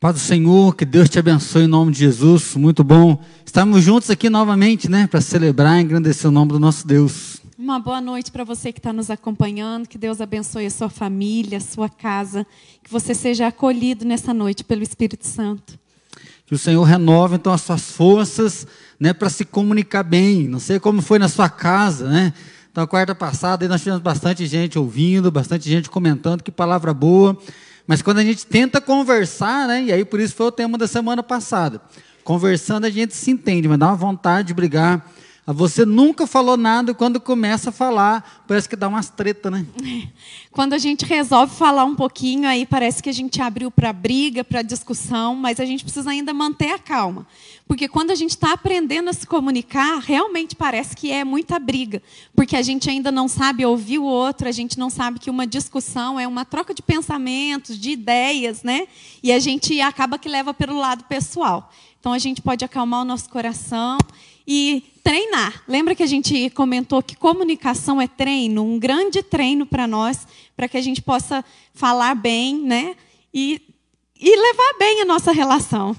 Paz do Senhor, que Deus te abençoe em nome de Jesus. Muito bom. Estamos juntos aqui novamente, né, para celebrar e engrandecer o nome do nosso Deus. Uma boa noite para você que está nos acompanhando. Que Deus abençoe a sua família, a sua casa. Que você seja acolhido nessa noite pelo Espírito Santo. Que o Senhor renove então as suas forças, né, para se comunicar bem. Não sei como foi na sua casa, né? Então, quarta passada, nós tivemos bastante gente ouvindo, bastante gente comentando, que palavra boa. Mas quando a gente tenta conversar, né, e aí por isso foi o tema da semana passada. Conversando a gente se entende, mas dá uma vontade de brigar. Você nunca falou nada e quando começa a falar, parece que dá umas treta, né? Quando a gente resolve falar um pouquinho, aí parece que a gente abriu para briga, para discussão, mas a gente precisa ainda manter a calma. Porque quando a gente está aprendendo a se comunicar, realmente parece que é muita briga. Porque a gente ainda não sabe ouvir o outro, a gente não sabe que uma discussão é uma troca de pensamentos, de ideias, né? E a gente acaba que leva pelo lado pessoal. Então a gente pode acalmar o nosso coração e treinar. Lembra que a gente comentou que comunicação é treino, um grande treino para nós, para que a gente possa falar bem, né? E, e levar bem a nossa relação.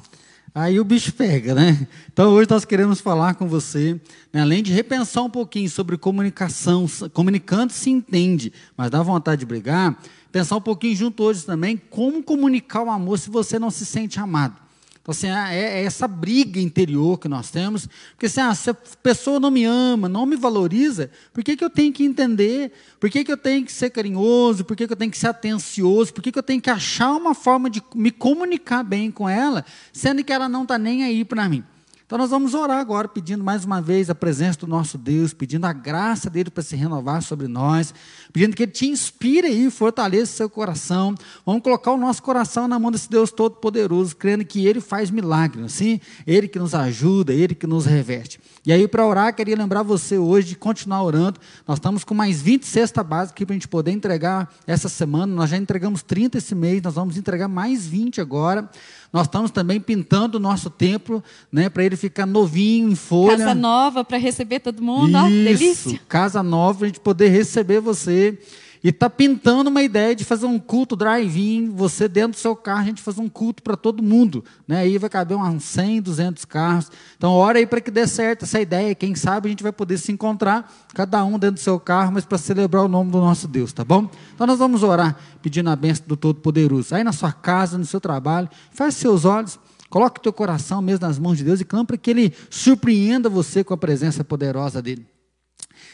Aí o bicho pega, né? Então hoje nós queremos falar com você, né, além de repensar um pouquinho sobre comunicação, comunicando se entende, mas dá vontade de brigar, pensar um pouquinho junto hoje também como comunicar o amor se você não se sente amado. Assim, é essa briga interior que nós temos, porque assim, ah, se a pessoa não me ama, não me valoriza, por que, que eu tenho que entender? Por que, que eu tenho que ser carinhoso? Por que, que eu tenho que ser atencioso? Por que, que eu tenho que achar uma forma de me comunicar bem com ela, sendo que ela não está nem aí para mim? Então nós vamos orar agora, pedindo mais uma vez a presença do nosso Deus, pedindo a graça dele para se renovar sobre nós, pedindo que ele te inspire e fortaleça seu coração. Vamos colocar o nosso coração na mão desse Deus Todo-Poderoso, crendo que ele faz milagres, assim, ele que nos ajuda, ele que nos reveste. E aí, para orar, queria lembrar você hoje de continuar orando. Nós estamos com mais 20 cestas básicas aqui para a gente poder entregar essa semana. Nós já entregamos 30 esse mês, nós vamos entregar mais 20 agora. Nós estamos também pintando o nosso templo, né, para ele ficar novinho, em folha. Casa nova para receber todo mundo, Isso, ó, delícia. Casa nova para a gente poder receber você. E está pintando uma ideia de fazer um culto drive-in, você dentro do seu carro, a gente fazer um culto para todo mundo. Né? Aí vai caber uns 100, 200 carros. Então, ora aí para que dê certo essa ideia. Quem sabe a gente vai poder se encontrar, cada um dentro do seu carro, mas para celebrar o nome do nosso Deus, tá bom? Então, nós vamos orar pedindo a bênção do Todo-Poderoso. Aí na sua casa, no seu trabalho, feche seus olhos. Coloque o teu coração mesmo nas mãos de Deus e clame para que Ele surpreenda você com a presença poderosa dEle.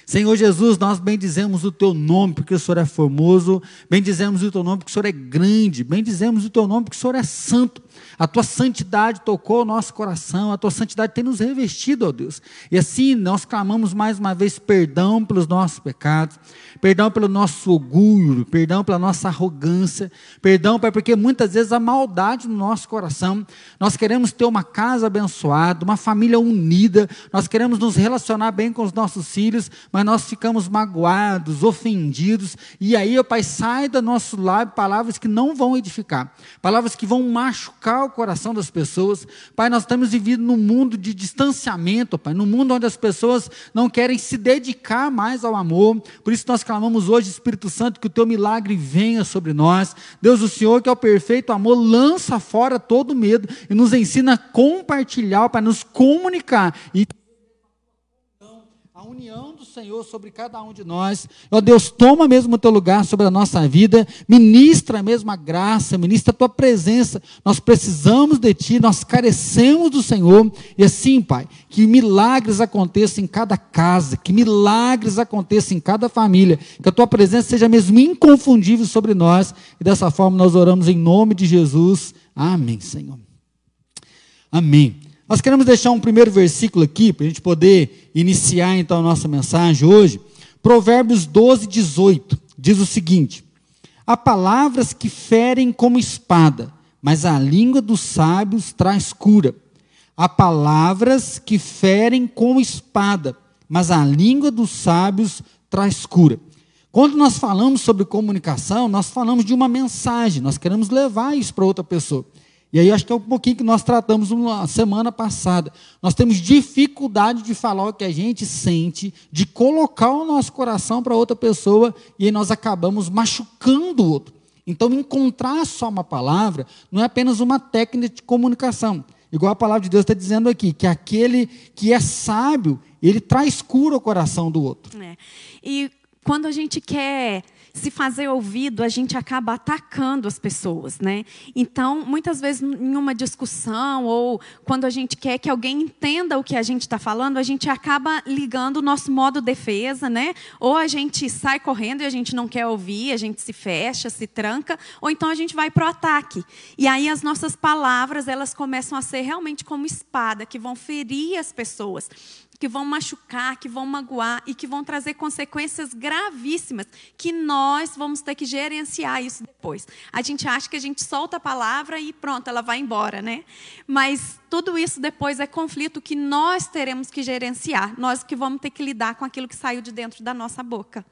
Senhor Jesus, nós bendizemos o teu nome porque o Senhor é formoso, bendizemos o teu nome porque o Senhor é grande, bendizemos o teu nome porque o Senhor é santo. A tua santidade tocou o nosso coração, a tua santidade tem nos revestido, ó Deus. E assim nós clamamos mais uma vez perdão pelos nossos pecados, perdão pelo nosso orgulho, perdão pela nossa arrogância, perdão, Pai, porque muitas vezes a maldade no nosso coração. Nós queremos ter uma casa abençoada, uma família unida, nós queremos nos relacionar bem com os nossos filhos, mas nós ficamos magoados, ofendidos, e aí, ó Pai, sai do nosso lábio palavras que não vão edificar, palavras que vão machucar o coração das pessoas. Pai, nós estamos vivendo num mundo de distanciamento, Pai, num mundo onde as pessoas não querem se dedicar mais ao amor, por isso nós clamamos hoje, Espírito Santo, que o teu milagre venha sobre nós. Deus, o Senhor, que é o perfeito amor, lança fora todo medo e nos ensina a compartilhar, para nos comunicar e a união do Senhor sobre cada um de nós. Ó Deus, toma mesmo o teu lugar sobre a nossa vida, ministra mesmo a graça, ministra a tua presença. Nós precisamos de ti, nós carecemos do Senhor. E assim, Pai, que milagres aconteçam em cada casa, que milagres aconteçam em cada família, que a tua presença seja mesmo inconfundível sobre nós. E dessa forma nós oramos em nome de Jesus. Amém, Senhor. Amém. Nós queremos deixar um primeiro versículo aqui, para a gente poder iniciar então a nossa mensagem hoje. Provérbios 12, 18, diz o seguinte: Há palavras que ferem como espada, mas a língua dos sábios traz cura. Há palavras que ferem como espada, mas a língua dos sábios traz cura. Quando nós falamos sobre comunicação, nós falamos de uma mensagem, nós queremos levar isso para outra pessoa. E aí acho que é um pouquinho que nós tratamos na semana passada. Nós temos dificuldade de falar o que a gente sente, de colocar o nosso coração para outra pessoa, e aí nós acabamos machucando o outro. Então, encontrar só uma palavra não é apenas uma técnica de comunicação. Igual a palavra de Deus está dizendo aqui, que aquele que é sábio, ele traz cura ao coração do outro. É. E quando a gente quer se fazer ouvido, a gente acaba atacando as pessoas, né? Então, muitas vezes, em uma discussão ou quando a gente quer que alguém entenda o que a gente está falando, a gente acaba ligando o nosso modo defesa, né? Ou a gente sai correndo e a gente não quer ouvir, a gente se fecha, se tranca, ou então a gente vai para o ataque. E aí as nossas palavras, elas começam a ser realmente como espada, que vão ferir as pessoas que vão machucar, que vão magoar e que vão trazer consequências gravíssimas, que nós vamos ter que gerenciar isso depois. A gente acha que a gente solta a palavra e pronto, ela vai embora, né? Mas tudo isso depois é conflito que nós teremos que gerenciar, nós que vamos ter que lidar com aquilo que saiu de dentro da nossa boca.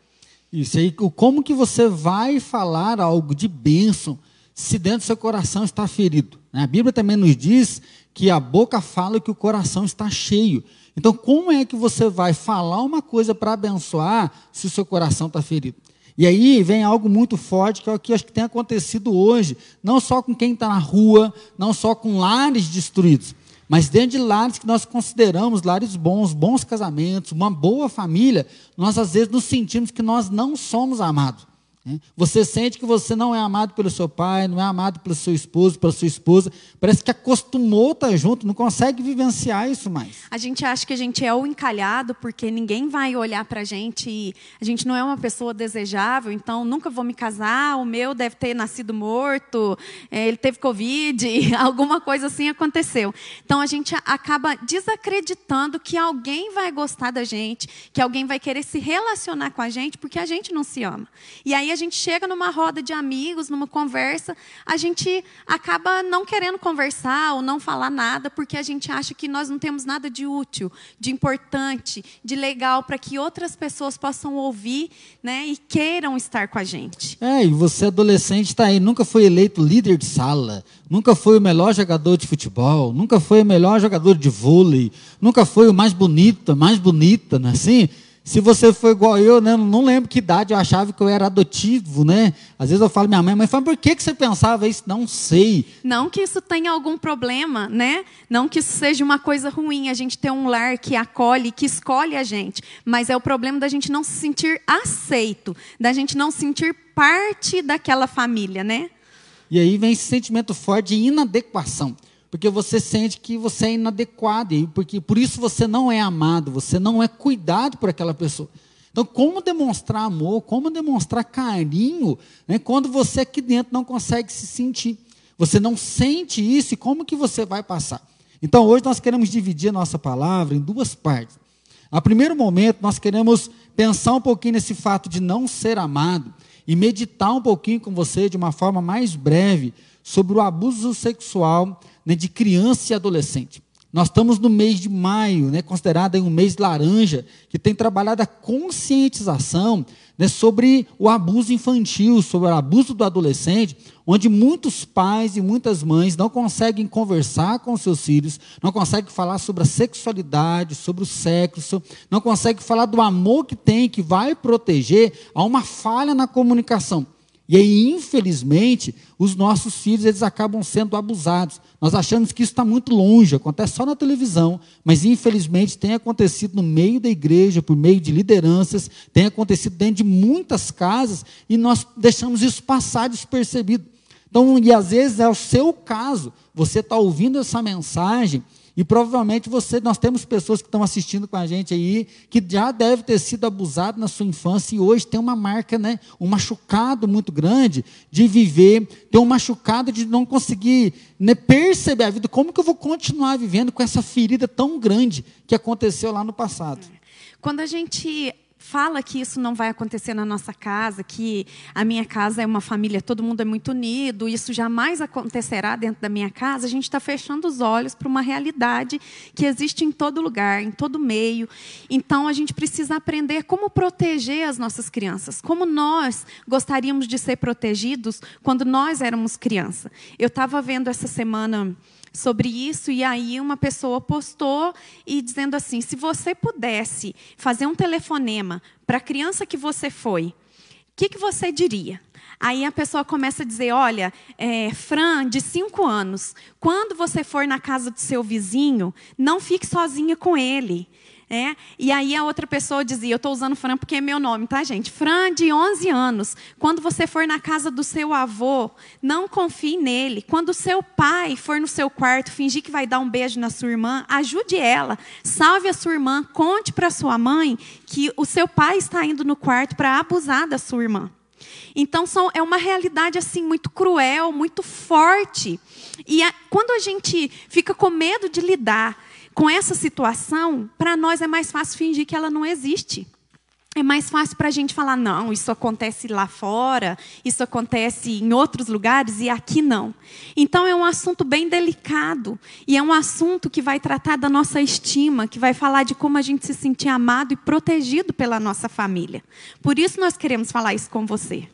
Isso aí, como que você vai falar algo de bênção se dentro do seu coração está ferido? A Bíblia também nos diz que a boca fala que o coração está cheio. Então, como é que você vai falar uma coisa para abençoar se o seu coração está ferido? E aí vem algo muito forte, que é o que acho que tem acontecido hoje, não só com quem está na rua, não só com lares destruídos, mas dentro de lares que nós consideramos lares bons, bons casamentos, uma boa família, nós às vezes nos sentimos que nós não somos amados. Né? Você sente que você não é amado pelo seu pai, não é amado pelo seu esposo, pela sua esposa. Parece que acostumou estar tá junto, não consegue vivenciar isso mais. A gente acha que a gente é o encalhado porque ninguém vai olhar para a gente e a gente não é uma pessoa desejável, então nunca vou me casar, o meu deve ter nascido morto, é, ele teve Covid, alguma coisa assim aconteceu. Então a gente acaba desacreditando que alguém vai gostar da gente, que alguém vai querer se relacionar com a gente porque a gente não se ama. E aí a gente chega numa roda de amigos, numa conversa, a gente acaba não querendo conversar ou não falar nada, porque a gente acha que nós não temos nada de útil, de importante, de legal para que outras pessoas possam ouvir né, e queiram estar com a gente. É, e você adolescente está aí, nunca foi eleito líder de sala, nunca foi o melhor jogador de futebol, nunca foi o melhor jogador de vôlei, nunca foi o mais bonito, mais bonita, não é assim? Se você for igual eu, né, não lembro que idade eu achava que eu era adotivo, né? Às vezes eu falo minha mãe, mas fala, por que, que você pensava isso? Não sei. Não que isso tenha algum problema, né? Não que isso seja uma coisa ruim, a gente ter um lar que acolhe, que escolhe a gente. Mas é o problema da gente não se sentir aceito, da gente não sentir parte daquela família, né? E aí vem esse sentimento forte de inadequação porque você sente que você é inadequado, e porque por isso você não é amado, você não é cuidado por aquela pessoa. Então, como demonstrar amor, como demonstrar carinho, né, quando você aqui dentro não consegue se sentir? Você não sente isso, e como que você vai passar? Então, hoje nós queremos dividir a nossa palavra em duas partes. A primeiro momento, nós queremos pensar um pouquinho nesse fato de não ser amado e meditar um pouquinho com você de uma forma mais breve sobre o abuso sexual né, de criança e adolescente. Nós estamos no mês de maio, né, considerado um mês laranja, que tem trabalhado a conscientização né, sobre o abuso infantil, sobre o abuso do adolescente, onde muitos pais e muitas mães não conseguem conversar com seus filhos, não conseguem falar sobre a sexualidade, sobre o sexo, não conseguem falar do amor que tem, que vai proteger, há uma falha na comunicação. E aí, infelizmente, os nossos filhos eles acabam sendo abusados. Nós achamos que isso está muito longe, acontece só na televisão, mas infelizmente tem acontecido no meio da igreja, por meio de lideranças, tem acontecido dentro de muitas casas e nós deixamos isso passar despercebido. Então, e às vezes é o seu caso, você está ouvindo essa mensagem e provavelmente você, nós temos pessoas que estão assistindo com a gente aí, que já deve ter sido abusado na sua infância e hoje tem uma marca, né, um machucado muito grande de viver, tem um machucado de não conseguir né, perceber a vida. Como que eu vou continuar vivendo com essa ferida tão grande que aconteceu lá no passado? Quando a gente fala que isso não vai acontecer na nossa casa, que a minha casa é uma família, todo mundo é muito unido, isso jamais acontecerá dentro da minha casa, a gente está fechando os olhos para uma realidade que existe em todo lugar, em todo meio. Então, a gente precisa aprender como proteger as nossas crianças, como nós gostaríamos de ser protegidos quando nós éramos criança. Eu estava vendo essa semana sobre isso e aí uma pessoa postou e dizendo assim: se você pudesse fazer um telefonema para a criança que você foi, que, que você diria? Aí a pessoa começa a dizer: Olha, é, Fran, de cinco anos, quando você for na casa do seu vizinho, não fique sozinha com ele. É? E aí a outra pessoa dizia, eu estou usando Fran porque é meu nome, tá, gente? Fran, de 11 anos, quando você for na casa do seu avô, não confie nele. Quando seu pai for no seu quarto fingir que vai dar um beijo na sua irmã, ajude ela, salve a sua irmã, conte para sua mãe que o seu pai está indo no quarto para abusar da sua irmã. Então são, é uma realidade assim muito cruel, muito forte. E a, quando a gente fica com medo de lidar com essa situação, para nós é mais fácil fingir que ela não existe. É mais fácil para a gente falar, não, isso acontece lá fora, isso acontece em outros lugares e aqui não. Então é um assunto bem delicado e é um assunto que vai tratar da nossa estima, que vai falar de como a gente se sentir amado e protegido pela nossa família. Por isso nós queremos falar isso com você.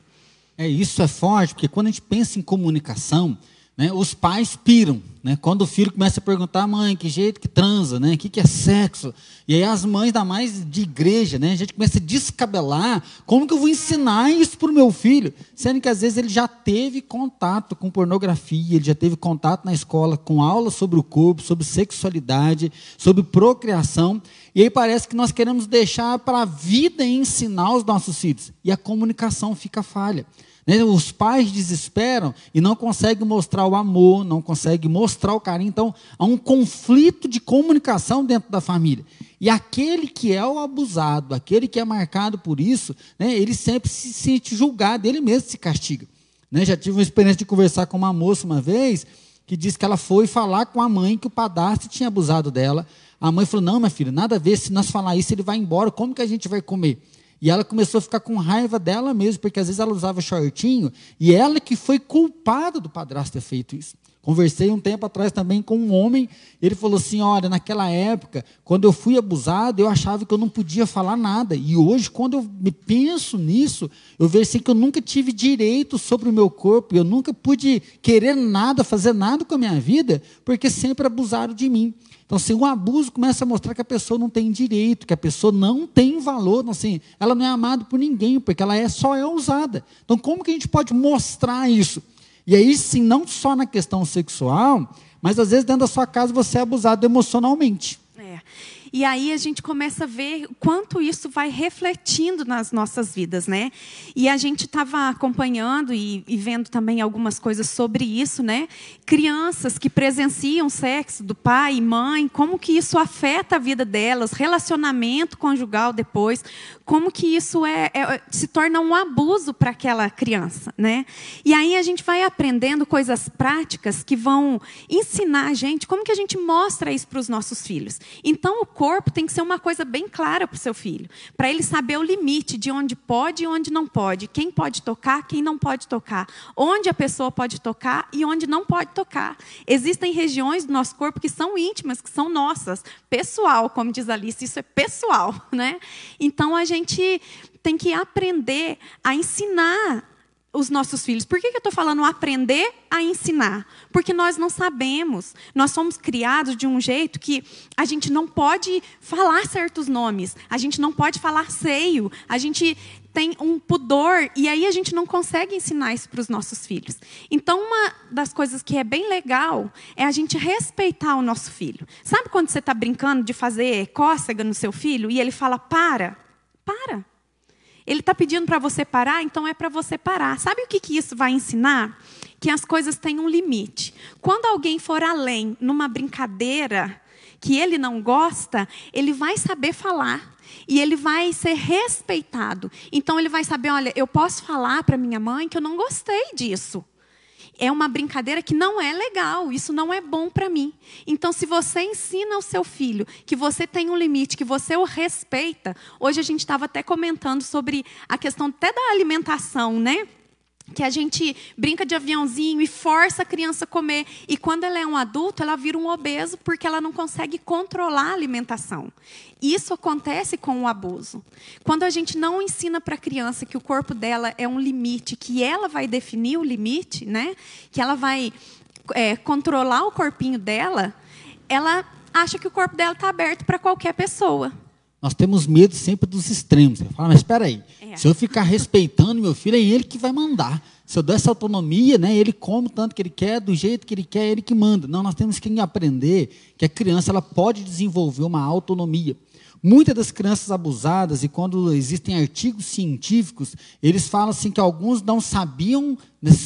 É isso é forte, porque quando a gente pensa em comunicação, né, os pais piram. Né? Quando o filho começa a perguntar, mãe, que jeito que transa, né? o que, que é sexo? E aí as mães, da mais de igreja, né? a gente começa a descabelar, como que eu vou ensinar isso para o meu filho? Sendo que às vezes ele já teve contato com pornografia, ele já teve contato na escola com aulas sobre o corpo, sobre sexualidade, sobre procriação, e aí parece que nós queremos deixar para a vida ensinar os nossos filhos, e a comunicação fica falha. Né? Os pais desesperam e não conseguem mostrar o amor, não conseguem mostrar o carinho. Então, há um conflito de comunicação dentro da família. E aquele que é o abusado, aquele que é marcado por isso, né, ele sempre se sente julgado, ele mesmo se castiga. Né? Já tive uma experiência de conversar com uma moça uma vez, que disse que ela foi falar com a mãe que o padrasto tinha abusado dela. A mãe falou: Não, minha filha, nada a ver, se nós falar isso, ele vai embora, como que a gente vai comer? E ela começou a ficar com raiva dela mesmo, porque às vezes ela usava shortinho, e ela que foi culpada do padrasto ter feito isso. Conversei um tempo atrás também com um homem, ele falou assim: olha, naquela época, quando eu fui abusado, eu achava que eu não podia falar nada. E hoje, quando eu me penso nisso, eu vejo assim que eu nunca tive direito sobre o meu corpo, eu nunca pude querer nada, fazer nada com a minha vida, porque sempre abusaram de mim. Então, assim, o abuso começa a mostrar que a pessoa não tem direito, que a pessoa não tem valor, assim, ela não é amada por ninguém, porque ela é só é usada. Então, como que a gente pode mostrar isso? E aí, sim, não só na questão sexual, mas às vezes dentro da sua casa você é abusado emocionalmente. É. E aí a gente começa a ver quanto isso vai refletindo nas nossas vidas, né? E a gente estava acompanhando e, e, vendo também algumas coisas sobre isso, né? Crianças que presenciam sexo do pai e mãe, como que isso afeta a vida delas, relacionamento conjugal depois, como que isso é, é se torna um abuso para aquela criança, né? E aí a gente vai aprendendo coisas práticas que vão ensinar a gente como que a gente mostra isso para os nossos filhos. Então o corpo tem que ser uma coisa bem clara para o seu filho, para ele saber o limite de onde pode e onde não pode, quem pode tocar, quem não pode tocar, onde a pessoa pode tocar e onde não pode tocar. Existem regiões do nosso corpo que são íntimas, que são nossas, pessoal, como diz Alice, isso é pessoal, né? Então a gente gente tem que aprender a ensinar os nossos filhos. Por que, eu estou falando aprender a ensinar? Porque nós não sabemos. Nós somos criados de um jeito que a gente não pode falar certos nomes, a gente não pode falar seio, a gente tem um pudor e aí a gente não consegue ensinar isso para os nossos filhos. Então, uma das coisas que é bem legal é a gente respeitar o nosso filho. Sabe quando você está brincando de fazer cócega no seu filho e ele fala para? Para. Ele está pedindo para você parar, então é para você parar. Sabe o que, que isso vai ensinar? Que as coisas têm um limite. Quando alguém for além numa brincadeira que ele não gosta, ele vai saber falar e ele vai ser respeitado. Então ele vai saber, olha, eu posso falar para minha mãe que eu não gostei disso é uma brincadeira que não é legal, isso não é bom para mim. Então, se você ensina ao seu filho que você tem um limite, que você o respeita, hoje a gente estava até comentando sobre a questão até da alimentação, né? Que a gente brinca de aviãozinho e força a criança a comer. E quando ela é um adulto, ela vira um obeso porque ela não consegue controlar a alimentação. Isso acontece com o abuso. Quando a gente não ensina para a criança que o corpo dela é um limite, que ela vai definir o limite, né? que ela vai é, controlar o corpinho dela, ela acha que o corpo dela está aberto para qualquer pessoa. Nós temos medo sempre dos extremos. Você fala, mas espera aí, é. se eu ficar respeitando meu filho, é ele que vai mandar. Se eu dou essa autonomia, né, ele come o tanto que ele quer, do jeito que ele quer, é ele que manda. Não, nós temos que aprender que a criança ela pode desenvolver uma autonomia. Muitas das crianças abusadas, e quando existem artigos científicos, eles falam assim que alguns não sabiam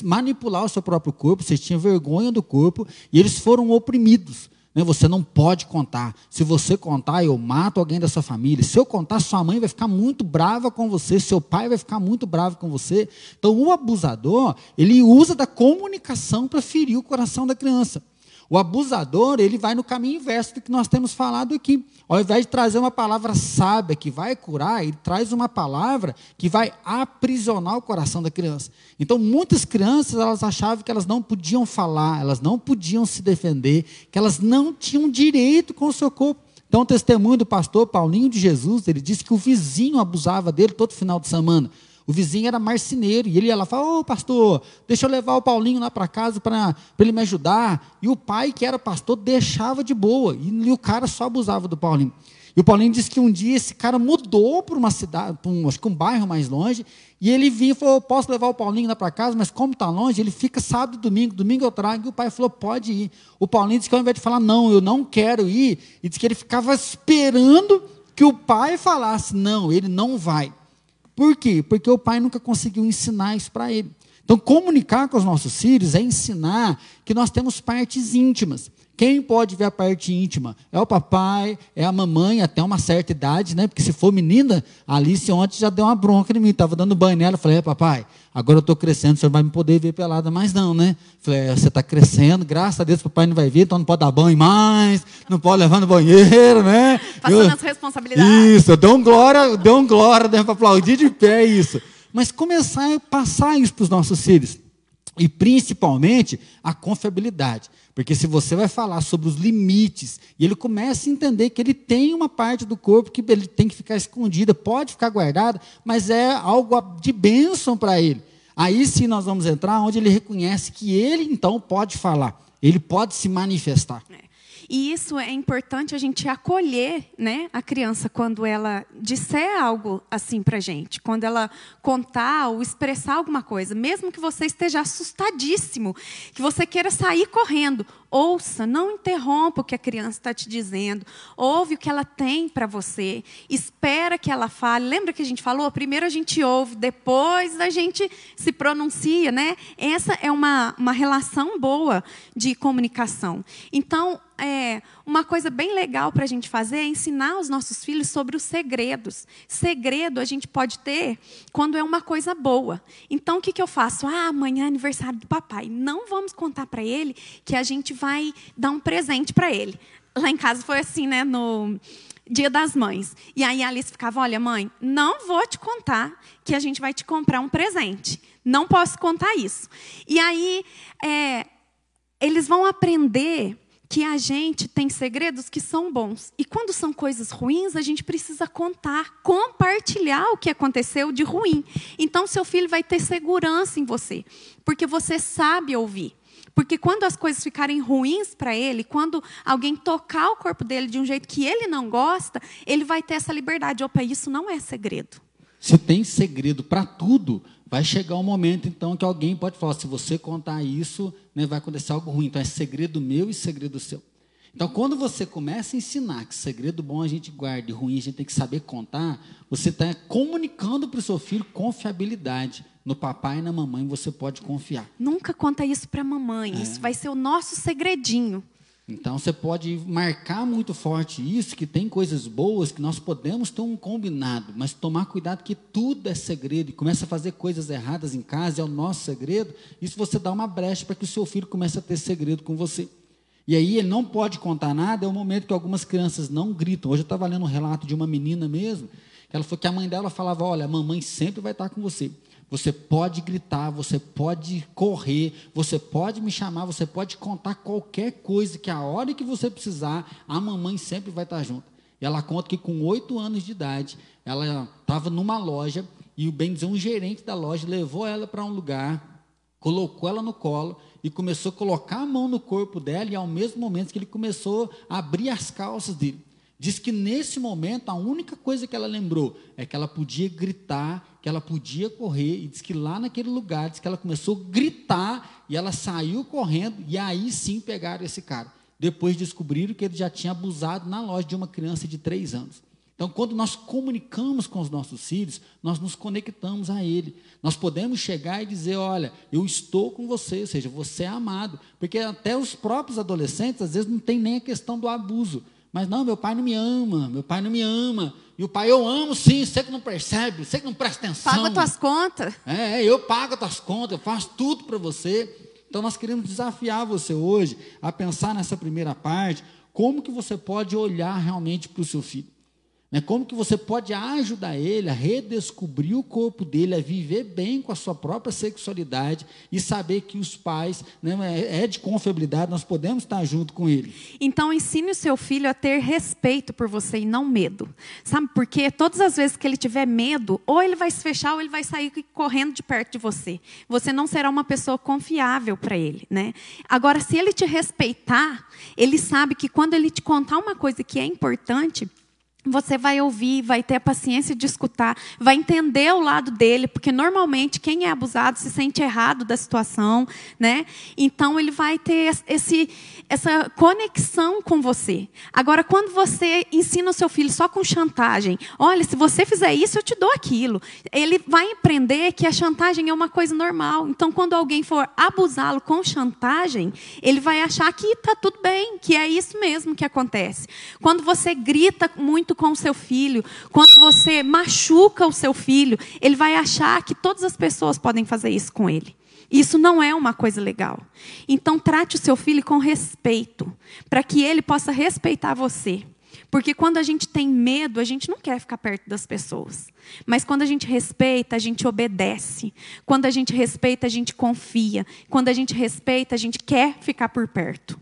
manipular o seu próprio corpo, vocês tinham vergonha do corpo, e eles foram oprimidos. Né? Você não pode contar. Se você contar, eu mato alguém da sua família. Se eu contar, sua mãe vai ficar muito brava com você, seu pai vai ficar muito bravo com você. Então, o abusador, ele usa da comunicação para ferir o coração da criança. O abusador, ele vai no caminho inverso do que nós temos falado aqui. Ao invés de trazer uma palavra sábia que vai curar, ele traz uma palavra que vai aprisionar o coração da criança. Então, muitas crianças, elas achavam que elas não podiam falar, elas não podiam se defender, que elas não tinham direito com o seu corpo. Então, o testemunho do pastor Paulinho de Jesus, ele disse que o vizinho abusava dele todo final de semana. O vizinho era marceneiro e ele ia lá e falava: Ô pastor, deixa eu levar o Paulinho lá para casa para ele me ajudar. E o pai, que era pastor, deixava de boa. E, o cara só abusava do Paulinho. E o Paulinho disse que um dia esse cara mudou para uma cidade, um, acho que um bairro mais longe. E ele vinha e falou: Posso levar o Paulinho lá para casa, mas como está longe, ele fica sábado e domingo. Domingo eu trago. E o pai falou: Pode ir. O Paulinho disse que ao invés de falar: Não, eu não quero ir, e disse que ele ficava esperando que o pai falasse: Não, ele não vai. Por quê? Porque o pai nunca conseguiu ensinar isso para ele. Então, comunicar com os nossos filhos é ensinar que nós temos partes íntimas. Quem pode ver a parte íntima? É o papai, é a mamãe, até uma certa idade, né? Porque se for menina, a Alice ontem já deu uma bronca em mim. Estava dando banho nela. Falei, é, papai, agora eu estou crescendo, o senhor vai me poder ver pelada mais não, né? Falei, é, você está crescendo, graças a Deus o papai não vai ver, então não pode dar banho mais, não pode levar no banheiro, né? Passando eu, as responsabilidades. Isso, eu dou um glória, dou um glória, né, para aplaudir de pé isso. Mas começar a passar isso para os nossos filhos. E principalmente a confiabilidade. Porque se você vai falar sobre os limites, e ele começa a entender que ele tem uma parte do corpo que ele tem que ficar escondida, pode ficar guardada, mas é algo de bênção para ele. Aí sim nós vamos entrar onde ele reconhece que ele então pode falar, ele pode se manifestar. É. E isso é importante a gente acolher né, a criança quando ela disser algo assim para a gente, quando ela contar ou expressar alguma coisa, mesmo que você esteja assustadíssimo, que você queira sair correndo. Ouça, não interrompa o que a criança está te dizendo. Ouve o que ela tem para você. Espera que ela fale. Lembra que a gente falou? Primeiro a gente ouve, depois a gente se pronuncia, né? Essa é uma, uma relação boa de comunicação. Então, é, uma coisa bem legal para a gente fazer é ensinar os nossos filhos sobre os segredos. Segredo a gente pode ter quando é uma coisa boa. Então, o que, que eu faço? Ah, amanhã é aniversário do papai. Não vamos contar para ele que a gente vai dar um presente para ele. Lá em casa foi assim, né? No Dia das Mães. E aí a Alice ficava: Olha, mãe, não vou te contar que a gente vai te comprar um presente. Não posso contar isso. E aí é, eles vão aprender que a gente tem segredos que são bons. E quando são coisas ruins, a gente precisa contar, compartilhar o que aconteceu de ruim. Então, seu filho vai ter segurança em você, porque você sabe ouvir. Porque quando as coisas ficarem ruins para ele, quando alguém tocar o corpo dele de um jeito que ele não gosta, ele vai ter essa liberdade. Opa, isso não é segredo. Se tem segredo para tudo, vai chegar um momento então que alguém pode falar: se você contar isso, né, vai acontecer algo ruim. Então é segredo meu e segredo seu. Então, quando você começa a ensinar que segredo bom a gente guarda e ruim a gente tem que saber contar, você está comunicando para o seu filho confiabilidade. No papai e na mamãe você pode confiar. Nunca conta isso para a mamãe. É. Isso vai ser o nosso segredinho. Então você pode marcar muito forte isso, que tem coisas boas, que nós podemos ter um combinado, mas tomar cuidado que tudo é segredo e começa a fazer coisas erradas em casa, é o nosso segredo, isso você dá uma brecha para que o seu filho comece a ter segredo com você. E aí ele não pode contar nada, é o momento que algumas crianças não gritam. Hoje eu estava lendo um relato de uma menina mesmo, que ela falou que a mãe dela falava, olha, a mamãe sempre vai estar com você. Você pode gritar, você pode correr, você pode me chamar, você pode contar qualquer coisa, que a hora que você precisar, a mamãe sempre vai estar junto. E ela conta que com oito anos de idade, ela estava numa loja e o bem dizer, um gerente da loja levou ela para um lugar, colocou ela no colo e começou a colocar a mão no corpo dela, e ao mesmo momento que ele começou a abrir as calças dele. Diz que nesse momento a única coisa que ela lembrou é que ela podia gritar, que ela podia correr, e diz que lá naquele lugar, diz que ela começou a gritar e ela saiu correndo, e aí sim pegaram esse cara. Depois descobriram que ele já tinha abusado na loja de uma criança de três anos. Então, quando nós comunicamos com os nossos filhos, nós nos conectamos a Ele. Nós podemos chegar e dizer: Olha, eu estou com você, ou seja, você é amado. Porque até os próprios adolescentes, às vezes, não tem nem a questão do abuso. Mas não, meu pai não me ama, meu pai não me ama. E o pai, eu amo sim, você que não percebe, você que não presta atenção. Paga tuas contas. É, eu pago as tuas contas, eu faço tudo para você. Então nós queremos desafiar você hoje a pensar nessa primeira parte, como que você pode olhar realmente para o seu filho. Né? Como que você pode ajudar ele a redescobrir o corpo dele, a viver bem com a sua própria sexualidade e saber que os pais, né, é, é de confiabilidade, nós podemos estar junto com ele. Então ensine o seu filho a ter respeito por você e não medo. Sabe por quê? Todas as vezes que ele tiver medo, ou ele vai se fechar ou ele vai sair correndo de perto de você. Você não será uma pessoa confiável para ele, né? Agora, se ele te respeitar, ele sabe que quando ele te contar uma coisa que é importante, você vai ouvir, vai ter a paciência de escutar, vai entender o lado dele, porque normalmente quem é abusado se sente errado da situação, né? Então ele vai ter esse, essa conexão com você. Agora, quando você ensina o seu filho só com chantagem, olha, se você fizer isso, eu te dou aquilo. Ele vai aprender que a chantagem é uma coisa normal. Então, quando alguém for abusá-lo com chantagem, ele vai achar que está tudo bem, que é isso mesmo que acontece. Quando você grita muito com o seu filho, quando você machuca o seu filho, ele vai achar que todas as pessoas podem fazer isso com ele. Isso não é uma coisa legal. Então, trate o seu filho com respeito, para que ele possa respeitar você. Porque quando a gente tem medo, a gente não quer ficar perto das pessoas. Mas quando a gente respeita, a gente obedece. Quando a gente respeita, a gente confia. Quando a gente respeita, a gente quer ficar por perto.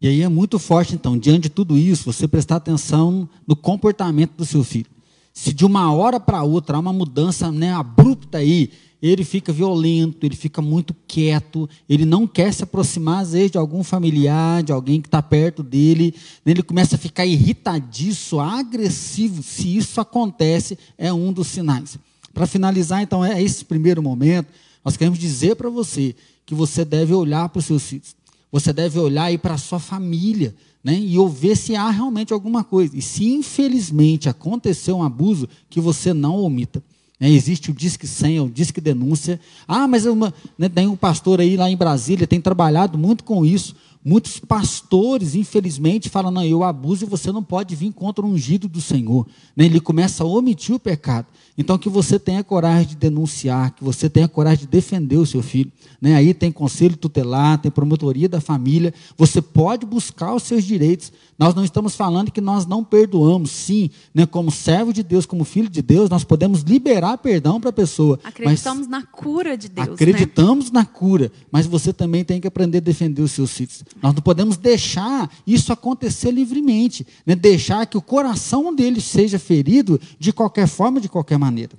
E aí é muito forte, então, diante de tudo isso, você prestar atenção no comportamento do seu filho. Se de uma hora para outra há uma mudança né, abrupta aí, ele fica violento, ele fica muito quieto, ele não quer se aproximar, às vezes, de algum familiar, de alguém que está perto dele, ele começa a ficar irritadiço, agressivo. Se isso acontece, é um dos sinais. Para finalizar, então, é esse primeiro momento, nós queremos dizer para você que você deve olhar para os seus filhos. Você deve olhar aí para a sua família, né, e ouvir se há realmente alguma coisa. E se infelizmente aconteceu um abuso, que você não omita. Né, existe o Disque 100, o Disque Denúncia. Ah, mas uma, né, tem um pastor aí lá em Brasília, tem trabalhado muito com isso. Muitos pastores, infelizmente, falam: não, eu abuso e você não pode vir contra o ungido do Senhor. Né, ele começa a omitir o pecado. Então, que você tenha coragem de denunciar, que você tenha coragem de defender o seu filho. Né? Aí tem conselho tutelar, tem promotoria da família. Você pode buscar os seus direitos. Nós não estamos falando que nós não perdoamos. Sim, né? como servo de Deus, como filho de Deus, nós podemos liberar perdão para a pessoa. Acreditamos na cura de Deus. Né? Acreditamos né? na cura, mas você também tem que aprender a defender os seus filhos. Nós não podemos deixar isso acontecer livremente. Né? Deixar que o coração dele seja ferido de qualquer forma, de qualquer maneira.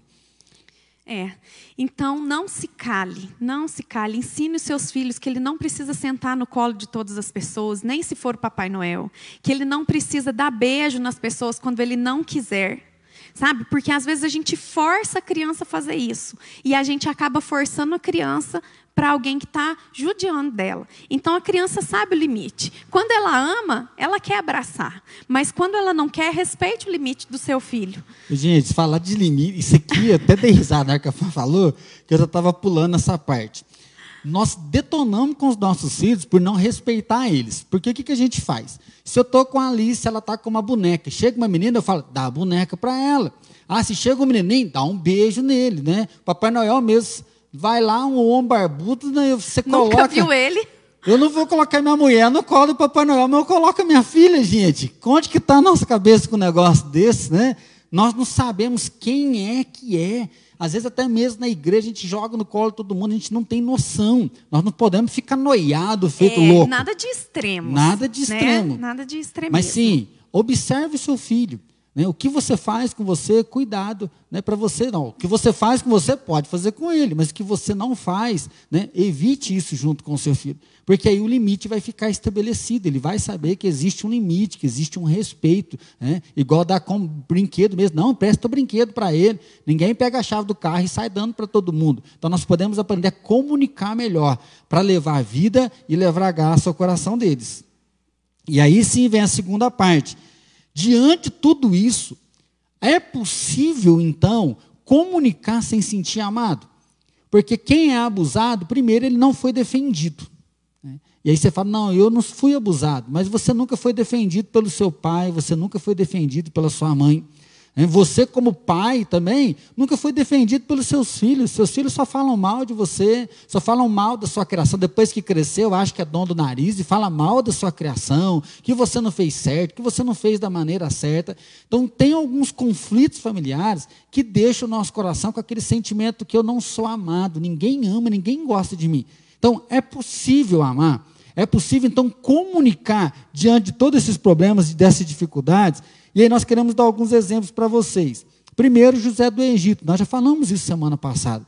É. Então, não se cale, não se cale. Ensine os seus filhos que ele não precisa sentar no colo de todas as pessoas, nem se for Papai Noel. Que ele não precisa dar beijo nas pessoas quando ele não quiser. Sabe? Porque às vezes a gente força a criança a fazer isso. E a gente acaba forçando a criança para alguém que está judiando dela. Então a criança sabe o limite. Quando ela ama, ela quer abraçar. Mas quando ela não quer, respeite o limite do seu filho. Gente, falar de limite, isso aqui, até dei risada na hora que a Fã falou, que eu já estava pulando essa parte. Nós detonamos com os nossos filhos por não respeitar eles. Porque o que, que a gente faz? Se eu estou com a Alice, ela está com uma boneca. Chega uma menina, eu falo, dá a boneca para ela. Ah, se chega um menininho, dá um beijo nele, né? Papai Noel mesmo Vai lá, um homem barbudo, né, você coloca. Nunca viu ele? Eu não vou colocar minha mulher no colo do Papai Noel, mas eu coloco a minha filha, gente. Onde que está a nossa cabeça com um negócio desse, né? Nós não sabemos quem é que é. Às vezes até mesmo na igreja a gente joga no colo todo mundo, a gente não tem noção. Nós não podemos ficar noiado, feito é, louco. Nada de extremo. Nada de né? extremo. Né? Nada de extremo. Mas sim, observe o seu filho. Né? O que você faz com você, cuidado. Né? Para você, não. O que você faz com você, pode fazer com ele, mas o que você não faz, né? evite isso junto com o seu filho. Porque aí o limite vai ficar estabelecido. Ele vai saber que existe um limite, que existe um respeito. Né? Igual dar com brinquedo mesmo. Não, presta o brinquedo para ele. Ninguém pega a chave do carro e sai dando para todo mundo. Então nós podemos aprender a comunicar melhor para levar a vida e levar graça ao coração deles. E aí sim vem a segunda parte Diante de tudo isso, é possível então comunicar sem sentir amado? Porque quem é abusado, primeiro, ele não foi defendido. Né? E aí você fala: não, eu não fui abusado, mas você nunca foi defendido pelo seu pai, você nunca foi defendido pela sua mãe. Você, como pai também, nunca foi defendido pelos seus filhos. Seus filhos só falam mal de você, só falam mal da sua criação. Depois que cresceu, acha que é dono do nariz e fala mal da sua criação, que você não fez certo, que você não fez da maneira certa. Então, tem alguns conflitos familiares que deixam o nosso coração com aquele sentimento que eu não sou amado, ninguém ama, ninguém gosta de mim. Então, é possível amar. É possível, então, comunicar diante de todos esses problemas e dessas dificuldades e aí nós queremos dar alguns exemplos para vocês. Primeiro, José do Egito. Nós já falamos isso semana passada.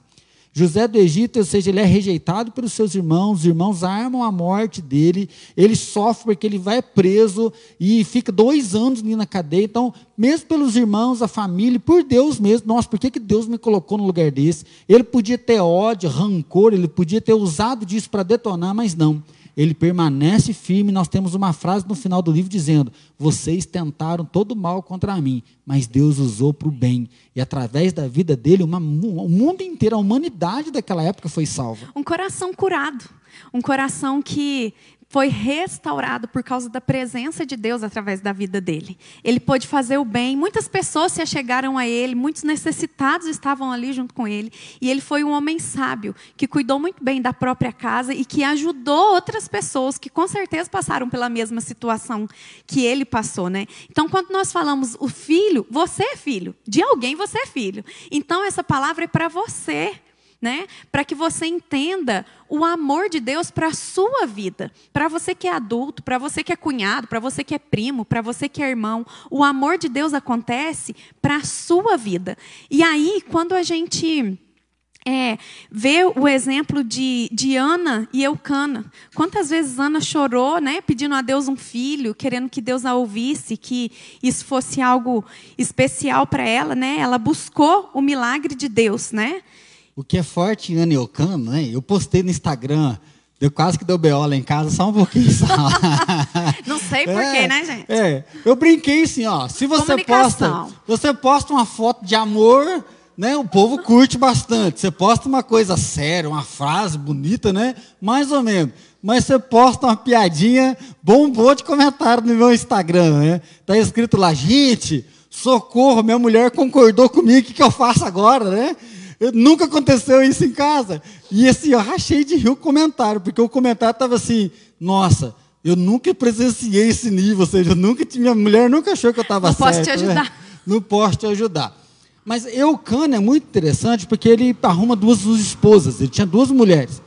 José do Egito, ou seja, ele é rejeitado pelos seus irmãos, os irmãos armam a morte dele, ele sofre porque ele vai preso e fica dois anos ali na cadeia. Então, mesmo pelos irmãos, a família, por Deus mesmo, nossa, por que, que Deus me colocou no lugar desse? Ele podia ter ódio, rancor, ele podia ter usado disso para detonar, mas não ele permanece firme. Nós temos uma frase no final do livro dizendo: Vocês tentaram todo mal contra mim, mas Deus usou para o bem. E através da vida dele, uma, o mundo inteiro, a humanidade daquela época foi salva. Um coração curado. Um coração que foi restaurado por causa da presença de Deus através da vida dele. Ele pôde fazer o bem, muitas pessoas se achegaram a ele, muitos necessitados estavam ali junto com ele, e ele foi um homem sábio, que cuidou muito bem da própria casa e que ajudou outras pessoas que com certeza passaram pela mesma situação que ele passou, né? Então, quando nós falamos o filho, você é filho, de alguém você é filho. Então, essa palavra é para você né? Para que você entenda o amor de Deus para a sua vida. Para você que é adulto, para você que é cunhado, para você que é primo, para você que é irmão. O amor de Deus acontece para a sua vida. E aí, quando a gente. É, vê o exemplo de, de Ana e Eucana. Quantas vezes Ana chorou, né, pedindo a Deus um filho, querendo que Deus a ouvisse, que isso fosse algo especial para ela, né? Ela buscou o milagre de Deus, né? O que é forte em Aneucano, né? Eu postei no Instagram, deu quase que deu BO lá em casa, só um pouquinho só. Não sei porquê, é, né, gente? É, eu brinquei assim, ó, se você posta, você posta uma foto de amor, né, o povo curte bastante. Você posta uma coisa séria, uma frase bonita, né? Mais ou menos. Mas você posta uma piadinha, bombou de comentário no meu Instagram, né? Tá escrito lá, gente, socorro, minha mulher concordou comigo, o que, que eu faço agora, né? Nunca aconteceu isso em casa. E assim, eu rachei de rir o comentário, porque o comentário estava assim, nossa, eu nunca presenciei esse nível, ou seja, nunca, minha mulher nunca achou que eu estava certo. Não posso te ajudar. Né? Não posso te ajudar. Mas Eucana é muito interessante porque ele arruma duas, duas esposas, ele tinha duas mulheres.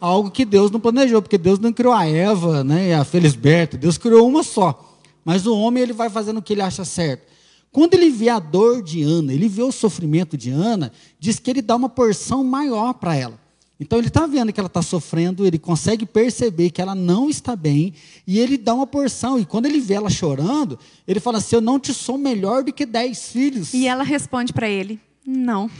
Algo que Deus não planejou, porque Deus não criou a Eva né, e a Felisberta, Deus criou uma só. Mas o homem ele vai fazendo o que ele acha certo. Quando ele vê a dor de Ana, ele vê o sofrimento de Ana, diz que ele dá uma porção maior para ela. Então ele está vendo que ela está sofrendo, ele consegue perceber que ela não está bem, e ele dá uma porção. E quando ele vê ela chorando, ele fala assim: Eu não te sou melhor do que dez filhos. E ela responde para ele: Não.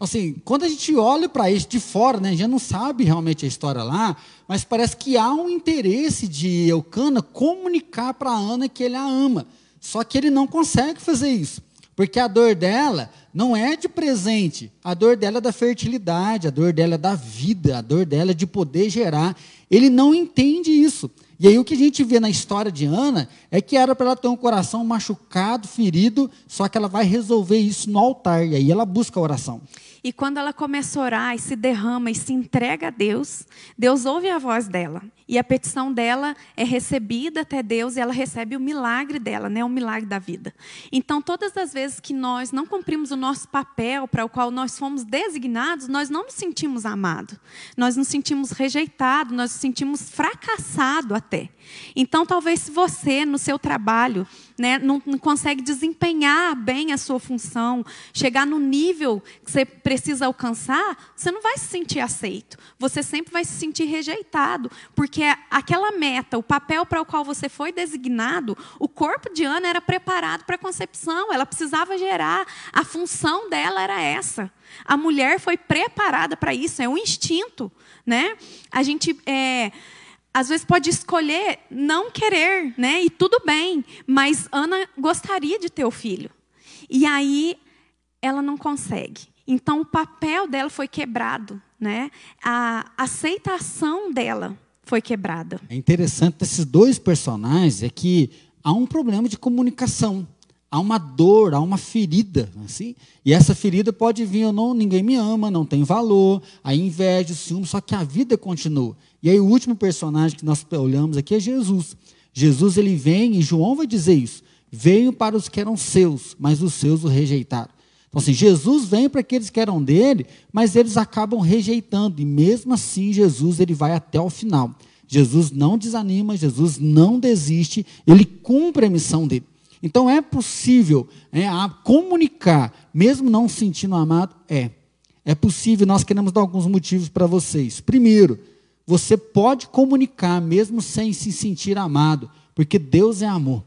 Assim, quando a gente olha para isso de fora, né, a gente não sabe realmente a história lá, mas parece que há um interesse de Eucana comunicar para Ana que ele a ama. Só que ele não consegue fazer isso, porque a dor dela não é de presente, a dor dela é da fertilidade, a dor dela é da vida, a dor dela é de poder gerar. Ele não entende isso. E aí o que a gente vê na história de Ana é que era para ela ter um coração machucado, ferido, só que ela vai resolver isso no altar, e aí ela busca a oração. E quando ela começa a orar e se derrama e se entrega a Deus, Deus ouve a voz dela. E a petição dela é recebida até Deus e ela recebe o milagre dela, né? o milagre da vida. Então, todas as vezes que nós não cumprimos o nosso papel para o qual nós fomos designados, nós não nos sentimos amados, nós nos sentimos rejeitados, nós nos sentimos fracassados até. Então, talvez se você, no seu trabalho, né, não, não consegue desempenhar bem a sua função, chegar no nível que você precisa alcançar, você não vai se sentir aceito. Você sempre vai se sentir rejeitado, porque aquela meta, o papel para o qual você foi designado, o corpo de Ana era preparado para a concepção, ela precisava gerar, a função dela era essa. A mulher foi preparada para isso, é um instinto, né? A gente é, às vezes pode escolher não querer, né? E tudo bem, mas Ana gostaria de ter o filho. E aí ela não consegue. Então o papel dela foi quebrado, né? A aceitação dela foi quebrada. É interessante desses dois personagens é que há um problema de comunicação há uma dor, há uma ferida, assim. E essa ferida pode vir ou não, ninguém me ama, não tem valor, a inveja, o ciúme, só que a vida continua. E aí o último personagem que nós olhamos aqui é Jesus. Jesus ele vem e João vai dizer isso. Veio para os que eram seus, mas os seus o rejeitaram. Então assim, Jesus vem para aqueles que eram dele, mas eles acabam rejeitando e mesmo assim Jesus ele vai até o final. Jesus não desanima, Jesus não desiste, ele cumpre a missão dele. Então é possível é, comunicar, mesmo não se sentindo amado? É. É possível, nós queremos dar alguns motivos para vocês. Primeiro, você pode comunicar mesmo sem se sentir amado, porque Deus é amor.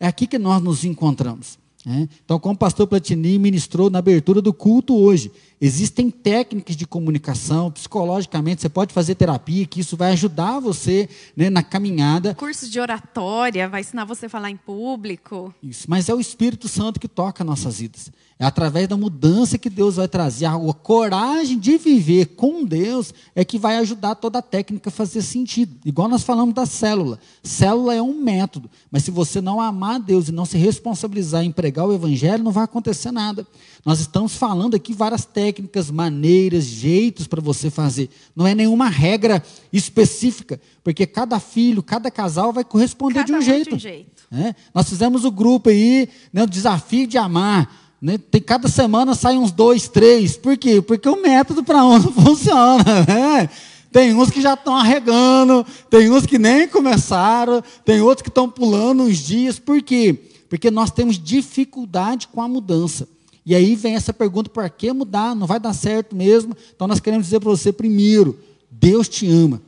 É aqui que nós nos encontramos. É? Então, como o pastor Platini ministrou na abertura do culto hoje, existem técnicas de comunicação, psicologicamente, você pode fazer terapia, que isso vai ajudar você né, na caminhada. Cursos de oratória, vai ensinar você a falar em público. Isso, mas é o Espírito Santo que toca nossas vidas. É através da mudança que Deus vai trazer. A coragem de viver com Deus é que vai ajudar toda a técnica a fazer sentido. Igual nós falamos da célula. Célula é um método, mas se você não amar Deus e não se responsabilizar em pregar o Evangelho, não vai acontecer nada. Nós estamos falando aqui várias técnicas, maneiras, jeitos para você fazer. Não é nenhuma regra específica, porque cada filho, cada casal vai corresponder cada de um jeito. De um jeito. É? Nós fizemos o grupo aí, né, o desafio de amar. Né? Tem, cada semana sai uns dois, três. Por quê? Porque o método para um não funciona. Né? Tem uns que já estão arregando, tem uns que nem começaram, tem outros que estão pulando uns dias. Por quê? Porque nós temos dificuldade com a mudança. E aí vem essa pergunta: por que mudar? Não vai dar certo mesmo? Então nós queremos dizer para você, primeiro, Deus te ama,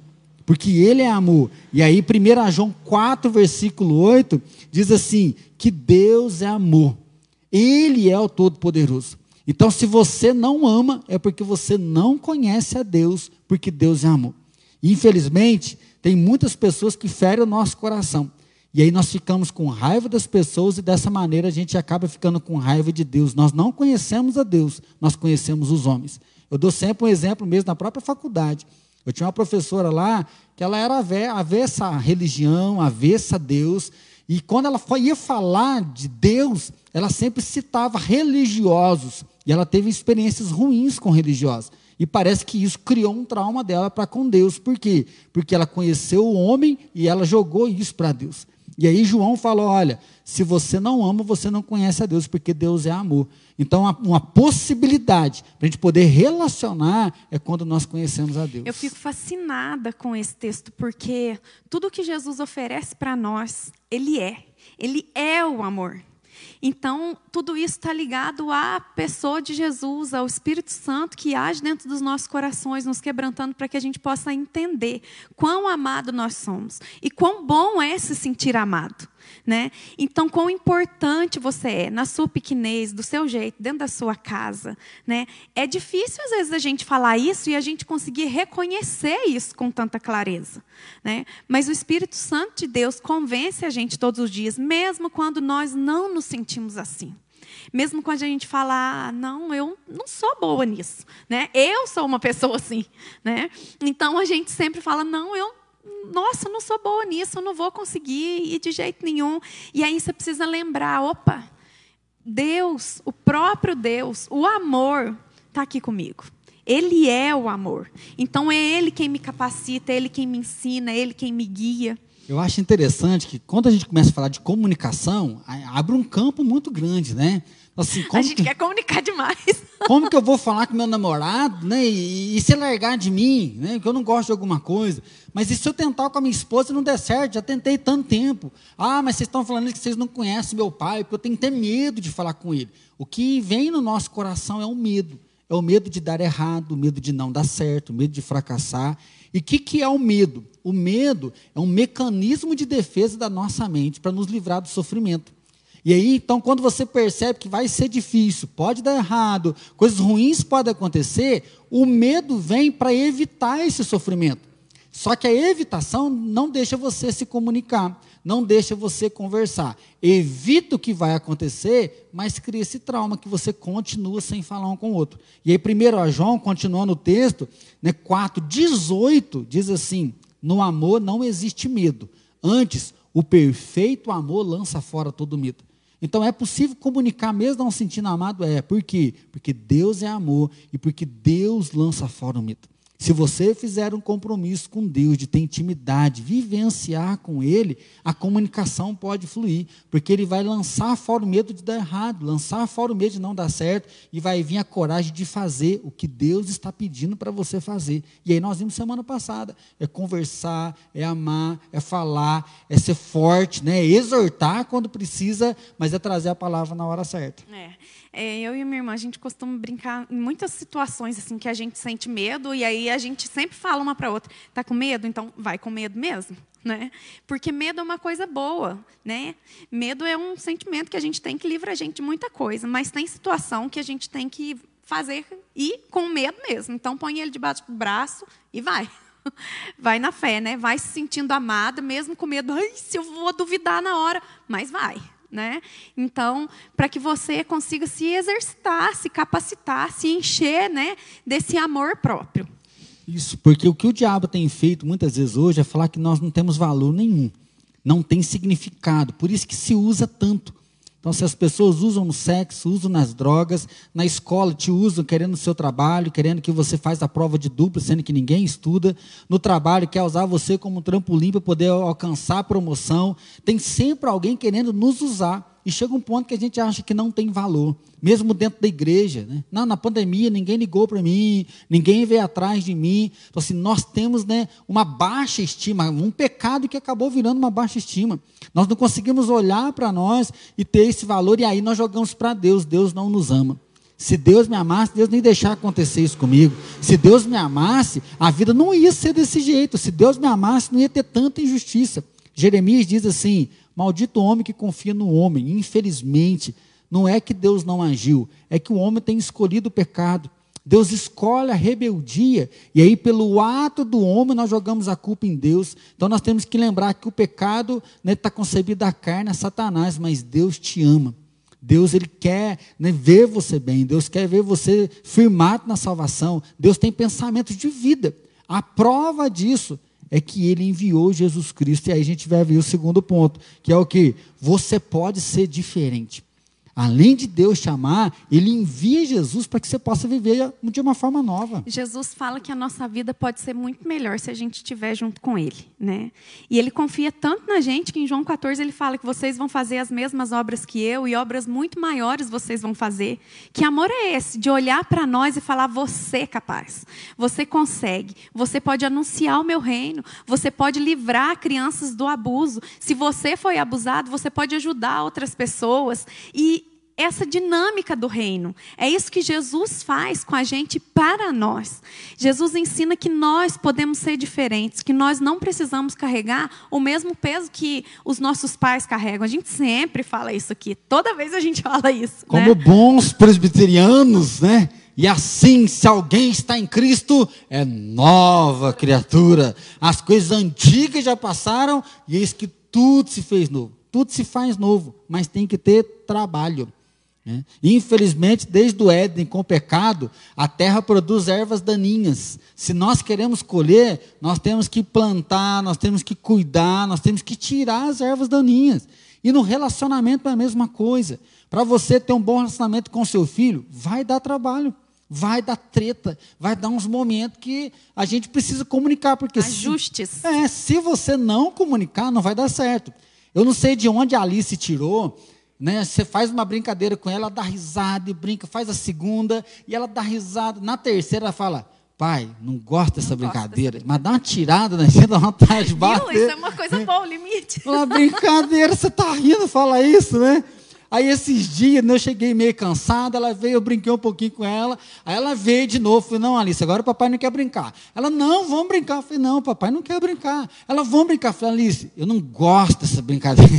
porque Ele é amor. E aí, 1 João 4, versículo 8, diz assim: que Deus é amor. Ele é o Todo-Poderoso. Então, se você não ama, é porque você não conhece a Deus, porque Deus é amor. Infelizmente, tem muitas pessoas que ferem o nosso coração. E aí nós ficamos com raiva das pessoas e dessa maneira a gente acaba ficando com raiva de Deus. Nós não conhecemos a Deus, nós conhecemos os homens. Eu dou sempre um exemplo mesmo na própria faculdade. Eu tinha uma professora lá que ela era avessa à religião, avessa a Deus, e quando ela ia falar de Deus, ela sempre citava religiosos. E ela teve experiências ruins com religiosos. E parece que isso criou um trauma dela para com Deus. Por quê? Porque ela conheceu o homem e ela jogou isso para Deus. E aí João falou: olha, se você não ama, você não conhece a Deus, porque Deus é amor. Então, uma possibilidade para a gente poder relacionar é quando nós conhecemos a Deus. Eu fico fascinada com esse texto, porque tudo que Jesus oferece para nós, Ele é. Ele é o amor. Então, tudo isso está ligado à pessoa de Jesus, ao Espírito Santo que age dentro dos nossos corações, nos quebrantando para que a gente possa entender quão amado nós somos e quão bom é se sentir amado. Né? Então, quão importante você é na sua pequenez, do seu jeito, dentro da sua casa. Né? É difícil, às vezes, a gente falar isso e a gente conseguir reconhecer isso com tanta clareza. Né? Mas o Espírito Santo de Deus convence a gente todos os dias, mesmo quando nós não nos sentimos assim. Mesmo quando a gente fala, ah, não, eu não sou boa nisso, né? Eu sou uma pessoa assim, né? Então a gente sempre fala, não, eu nossa, não sou boa nisso, eu não vou conseguir e de jeito nenhum. E aí você precisa lembrar, opa, Deus, o próprio Deus, o amor, está aqui comigo. Ele é o amor. Então é Ele quem me capacita, é Ele quem me ensina, é Ele quem me guia. Eu acho interessante que quando a gente começa a falar de comunicação, abre um campo muito grande, né? Assim, a gente que, quer comunicar demais. Como que eu vou falar com meu namorado, né? E, e, se largar de mim, né? Que eu não gosto de alguma coisa. Mas e se eu tentar com a minha esposa não der certo? Já tentei tanto tempo. Ah, mas vocês estão falando que vocês não conhecem meu pai, porque eu tenho que ter medo de falar com ele. O que vem no nosso coração é o medo. É o medo de dar errado, o medo de não dar certo, o medo de fracassar. E o que, que é o medo? O medo é um mecanismo de defesa da nossa mente para nos livrar do sofrimento. E aí, então, quando você percebe que vai ser difícil, pode dar errado, coisas ruins podem acontecer, o medo vem para evitar esse sofrimento. Só que a evitação não deixa você se comunicar, não deixa você conversar. Evita o que vai acontecer, mas cria esse trauma que você continua sem falar um com o outro. E aí, primeiro, João, continuando o texto, né, 4, 18, diz assim: No amor não existe medo. Antes, o perfeito amor lança fora todo medo. Então é possível comunicar mesmo não sentindo amado? É. Por quê? Porque Deus é amor e porque Deus lança fora o mito. Se você fizer um compromisso com Deus, de ter intimidade, vivenciar com Ele, a comunicação pode fluir, porque Ele vai lançar fora o medo de dar errado, lançar fora o medo de não dar certo, e vai vir a coragem de fazer o que Deus está pedindo para você fazer. E aí nós vimos semana passada: é conversar, é amar, é falar, é ser forte, né? é exortar quando precisa, mas é trazer a palavra na hora certa. É. É, eu e minha irmã, a gente costuma brincar em muitas situações assim que a gente sente medo e aí a gente sempre fala uma para outra: "Tá com medo? Então vai com medo mesmo", né? Porque medo é uma coisa boa, né? Medo é um sentimento que a gente tem que livra a gente de muita coisa, mas tem situação que a gente tem que fazer e com medo mesmo. Então põe ele debaixo do braço e vai. Vai na fé, né? Vai se sentindo amada, mesmo com medo. Ai, se eu vou duvidar na hora, mas vai né? Então, para que você consiga se exercitar, se capacitar, se encher, né, desse amor próprio. Isso, porque o que o diabo tem feito muitas vezes hoje é falar que nós não temos valor nenhum, não tem significado, por isso que se usa tanto. Então, se as pessoas usam no sexo, usam nas drogas, na escola te usam querendo o seu trabalho, querendo que você faça a prova de dupla, sendo que ninguém estuda, no trabalho quer usar você como um trampolim para poder alcançar a promoção, tem sempre alguém querendo nos usar. E chega um ponto que a gente acha que não tem valor, mesmo dentro da igreja. Né? Não, na pandemia ninguém ligou para mim, ninguém veio atrás de mim. Então, assim, nós temos né, uma baixa estima, um pecado que acabou virando uma baixa estima. Nós não conseguimos olhar para nós e ter esse valor, e aí nós jogamos para Deus. Deus não nos ama. Se Deus me amasse, Deus nem deixar acontecer isso comigo. Se Deus me amasse, a vida não ia ser desse jeito. Se Deus me amasse, não ia ter tanta injustiça. Jeremias diz assim: Maldito homem que confia no homem. Infelizmente, não é que Deus não agiu, é que o homem tem escolhido o pecado. Deus escolhe a rebeldia, e aí, pelo ato do homem, nós jogamos a culpa em Deus. Então, nós temos que lembrar que o pecado está né, tá concebido da carne, é Satanás, mas Deus te ama. Deus ele quer né, ver você bem, Deus quer ver você firmado na salvação. Deus tem pensamentos de vida. A prova disso é que ele enviou Jesus Cristo. E aí a gente vai ver o segundo ponto, que é o que? Você pode ser diferente. Além de Deus chamar, Ele envia Jesus para que você possa viver de uma forma nova. Jesus fala que a nossa vida pode ser muito melhor se a gente estiver junto com Ele. Né? E Ele confia tanto na gente que em João 14 Ele fala que vocês vão fazer as mesmas obras que eu e obras muito maiores vocês vão fazer. Que amor é esse? De olhar para nós e falar: você é capaz, você consegue, você pode anunciar o meu reino, você pode livrar crianças do abuso. Se você foi abusado, você pode ajudar outras pessoas. E essa dinâmica do reino. É isso que Jesus faz com a gente para nós. Jesus ensina que nós podemos ser diferentes, que nós não precisamos carregar o mesmo peso que os nossos pais carregam. A gente sempre fala isso aqui, toda vez a gente fala isso. Como né? bons presbiterianos, né? E assim, se alguém está em Cristo, é nova criatura. As coisas antigas já passaram e eis que tudo se fez novo. Tudo se faz novo, mas tem que ter trabalho. Né? Infelizmente, desde o Éden com o pecado, a terra produz ervas daninhas. Se nós queremos colher, nós temos que plantar, nós temos que cuidar, nós temos que tirar as ervas daninhas. E no relacionamento é a mesma coisa. Para você ter um bom relacionamento com seu filho, vai dar trabalho. Vai dar treta, vai dar uns momentos que a gente precisa comunicar. Porque Ajustes. Se, é, se você não comunicar, não vai dar certo. Eu não sei de onde a Alice tirou né? Você faz uma brincadeira com ela, ela dá risada e brinca, faz a segunda e ela dá risada. Na terceira ela fala: Pai, não gosto dessa não brincadeira, dessa... mas dá uma tirada, né? Você dá vontade de bater. Viu? Isso é uma coisa boa, o limite. Uma brincadeira, você tá rindo, fala isso, né? Aí esses dias, né, eu cheguei meio cansado, ela veio, eu brinquei um pouquinho com ela, aí ela veio de novo, falei, não, Alice, agora o papai não quer brincar. Ela, não, vamos brincar. Eu falei, não, papai não quer brincar. Ela, vamos brincar. Eu falei, Alice, eu não gosto dessa brincadeira.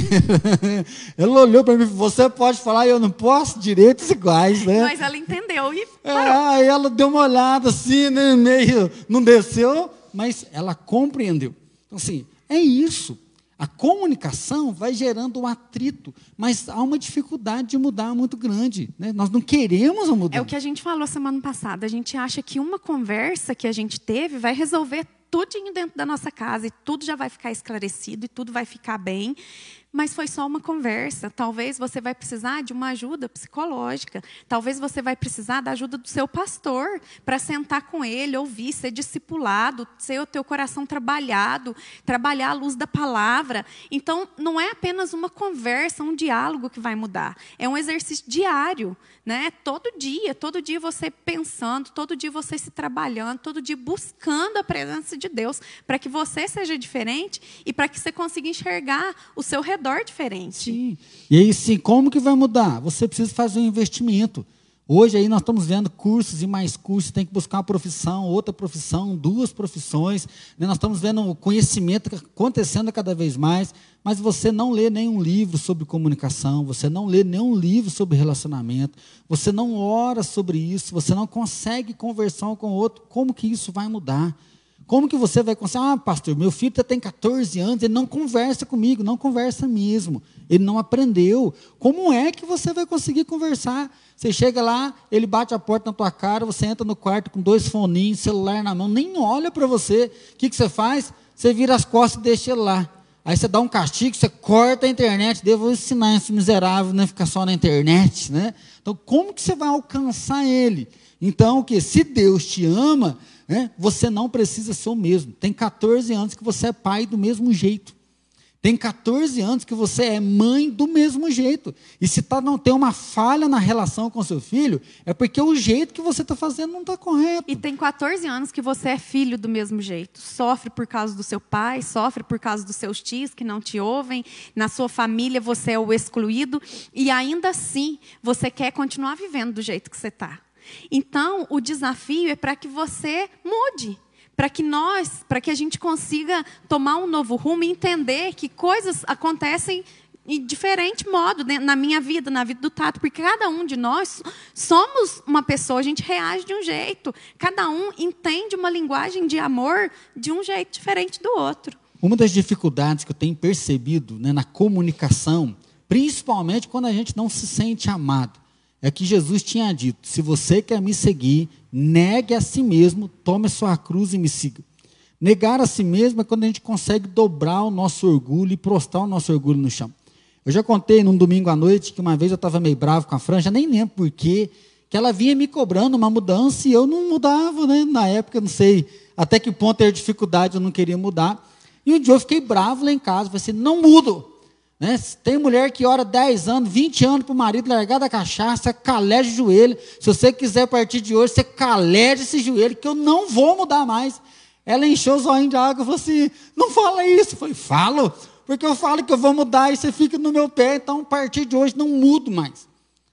ela olhou para mim, você pode falar, eu não posso, direitos iguais, né? Mas ela entendeu e é, aí ela deu uma olhada assim, né, meio, não desceu, mas ela compreendeu. Então, assim, é isso. A comunicação vai gerando um atrito, mas há uma dificuldade de mudar muito grande. Né? Nós não queremos mudar. É o que a gente falou semana passada. A gente acha que uma conversa que a gente teve vai resolver tudinho dentro da nossa casa e tudo já vai ficar esclarecido e tudo vai ficar bem mas foi só uma conversa. Talvez você vai precisar de uma ajuda psicológica. Talvez você vai precisar da ajuda do seu pastor para sentar com ele, ouvir, ser discipulado, ser o teu coração trabalhado, trabalhar à luz da palavra. Então, não é apenas uma conversa, um diálogo que vai mudar. É um exercício diário, né? Todo dia, todo dia você pensando, todo dia você se trabalhando, todo dia buscando a presença de Deus para que você seja diferente e para que você consiga enxergar o seu redor diferente. Sim. E aí, sim, como que vai mudar? Você precisa fazer um investimento. Hoje aí nós estamos vendo cursos e mais cursos, tem que buscar uma profissão, outra profissão, duas profissões. Né? Nós estamos vendo o conhecimento acontecendo cada vez mais, mas você não lê nenhum livro sobre comunicação, você não lê nenhum livro sobre relacionamento, você não ora sobre isso, você não consegue conversar um com o outro. Como que isso vai mudar? Como que você vai conseguir? Ah, pastor, meu filho tem 14 anos, ele não conversa comigo, não conversa mesmo. Ele não aprendeu. Como é que você vai conseguir conversar? Você chega lá, ele bate a porta na tua cara, você entra no quarto com dois foninhos, celular na mão, nem olha para você. O que, que você faz? Você vira as costas e deixa ele lá. Aí você dá um castigo, você corta a internet, devo ensinar esse miserável, né, ficar só na internet, né? Então, como que você vai alcançar ele? Então, o que? Se Deus te ama, né, você não precisa ser o mesmo. Tem 14 anos que você é pai do mesmo jeito. Tem 14 anos que você é mãe do mesmo jeito. E se tá, não tem uma falha na relação com seu filho, é porque o jeito que você está fazendo não está correto. E tem 14 anos que você é filho do mesmo jeito. Sofre por causa do seu pai, sofre por causa dos seus tios que não te ouvem. Na sua família você é o excluído. E ainda assim, você quer continuar vivendo do jeito que você está. Então, o desafio é para que você mude, para que nós, para que a gente consiga tomar um novo rumo e entender que coisas acontecem de diferente modo na minha vida, na vida do Tato, porque cada um de nós somos uma pessoa, a gente reage de um jeito, cada um entende uma linguagem de amor de um jeito diferente do outro. Uma das dificuldades que eu tenho percebido né, na comunicação, principalmente quando a gente não se sente amado, é que Jesus tinha dito: se você quer me seguir, negue a si mesmo, tome sua cruz e me siga. Negar a si mesmo é quando a gente consegue dobrar o nosso orgulho e prostrar o nosso orgulho no chão. Eu já contei num domingo à noite que uma vez eu estava meio bravo com a Franja, nem lembro porquê, que ela vinha me cobrando uma mudança e eu não mudava, né? Na época, não sei até que ponto era dificuldade, eu não queria mudar. E um dia eu fiquei bravo lá em casa, falei assim, não mudo. Né? Tem mulher que ora 10 anos, 20 anos para o marido largar da cachaça, caleja o joelho. Se você quiser a partir de hoje, você caleja esse joelho, que eu não vou mudar mais. Ela encheu os olhos de água e falou assim: não fala isso. Eu falei, falo, porque eu falo que eu vou mudar e você fica no meu pé, então a partir de hoje não mudo mais.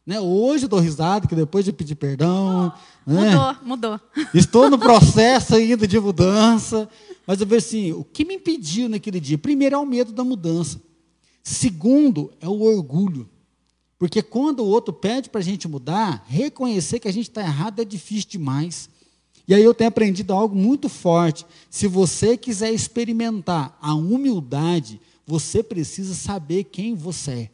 Né? Hoje eu dou risada, que depois de pedir perdão. Né? Mudou, mudou. Estou no processo ainda de mudança. Mas eu vejo assim: o que me impediu naquele dia? Primeiro é o medo da mudança. Segundo, é o orgulho. Porque quando o outro pede para a gente mudar, reconhecer que a gente está errado é difícil demais. E aí eu tenho aprendido algo muito forte. Se você quiser experimentar a humildade, você precisa saber quem você é.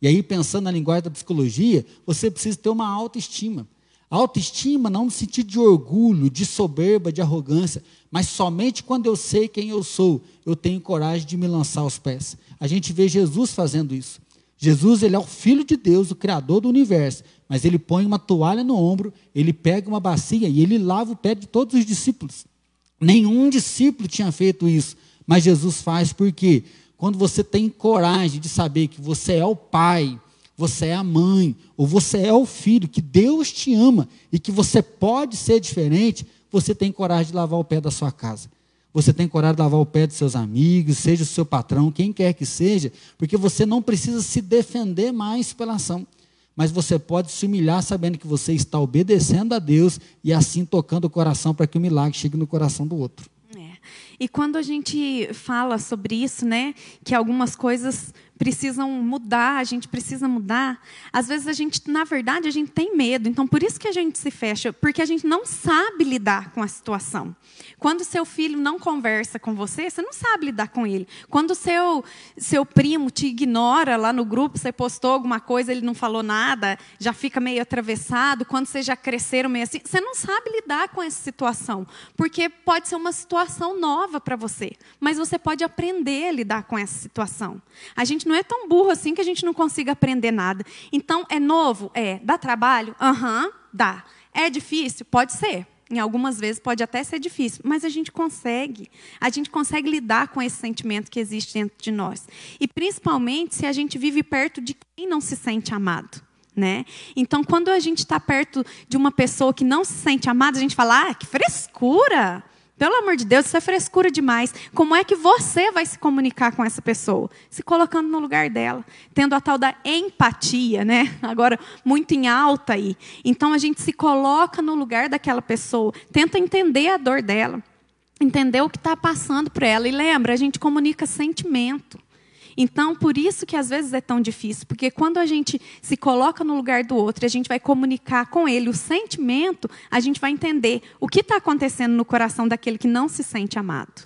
E aí, pensando na linguagem da psicologia, você precisa ter uma autoestima. Autoestima não no sentido de orgulho, de soberba, de arrogância, mas somente quando eu sei quem eu sou, eu tenho coragem de me lançar aos pés. A gente vê Jesus fazendo isso. Jesus, ele é o filho de Deus, o criador do universo, mas ele põe uma toalha no ombro, ele pega uma bacia e ele lava o pé de todos os discípulos. Nenhum discípulo tinha feito isso, mas Jesus faz porque quando você tem coragem de saber que você é o pai, você é a mãe, ou você é o filho, que Deus te ama e que você pode ser diferente, você tem coragem de lavar o pé da sua casa. Você tem coragem de lavar o pé dos seus amigos, seja o seu patrão, quem quer que seja, porque você não precisa se defender mais pela ação. Mas você pode se humilhar sabendo que você está obedecendo a Deus e assim tocando o coração para que o milagre chegue no coração do outro. É. E quando a gente fala sobre isso, né, que algumas coisas precisam mudar, a gente precisa mudar. Às vezes a gente, na verdade, a gente tem medo. Então, por isso que a gente se fecha, porque a gente não sabe lidar com a situação. Quando seu filho não conversa com você, você não sabe lidar com ele. Quando seu seu primo te ignora lá no grupo, você postou alguma coisa, ele não falou nada, já fica meio atravessado. Quando vocês já cresceram meio assim, você não sabe lidar com essa situação, porque pode ser uma situação nova para você, mas você pode aprender a lidar com essa situação. A gente não é tão burro assim que a gente não consiga aprender nada. Então, é novo? É. Dá trabalho? Aham, uhum, dá. É difícil? Pode ser. Em algumas vezes pode até ser difícil, mas a gente consegue. A gente consegue lidar com esse sentimento que existe dentro de nós. E principalmente se a gente vive perto de quem não se sente amado. Né? Então, quando a gente está perto de uma pessoa que não se sente amada, a gente fala: ah, que frescura! Pelo amor de Deus, isso é frescura demais. Como é que você vai se comunicar com essa pessoa? Se colocando no lugar dela, tendo a tal da empatia, né? Agora, muito em alta aí. Então, a gente se coloca no lugar daquela pessoa, tenta entender a dor dela, entender o que está passando por ela. E lembra, a gente comunica sentimento. Então, por isso que às vezes é tão difícil, porque quando a gente se coloca no lugar do outro a gente vai comunicar com ele o sentimento, a gente vai entender o que está acontecendo no coração daquele que não se sente amado.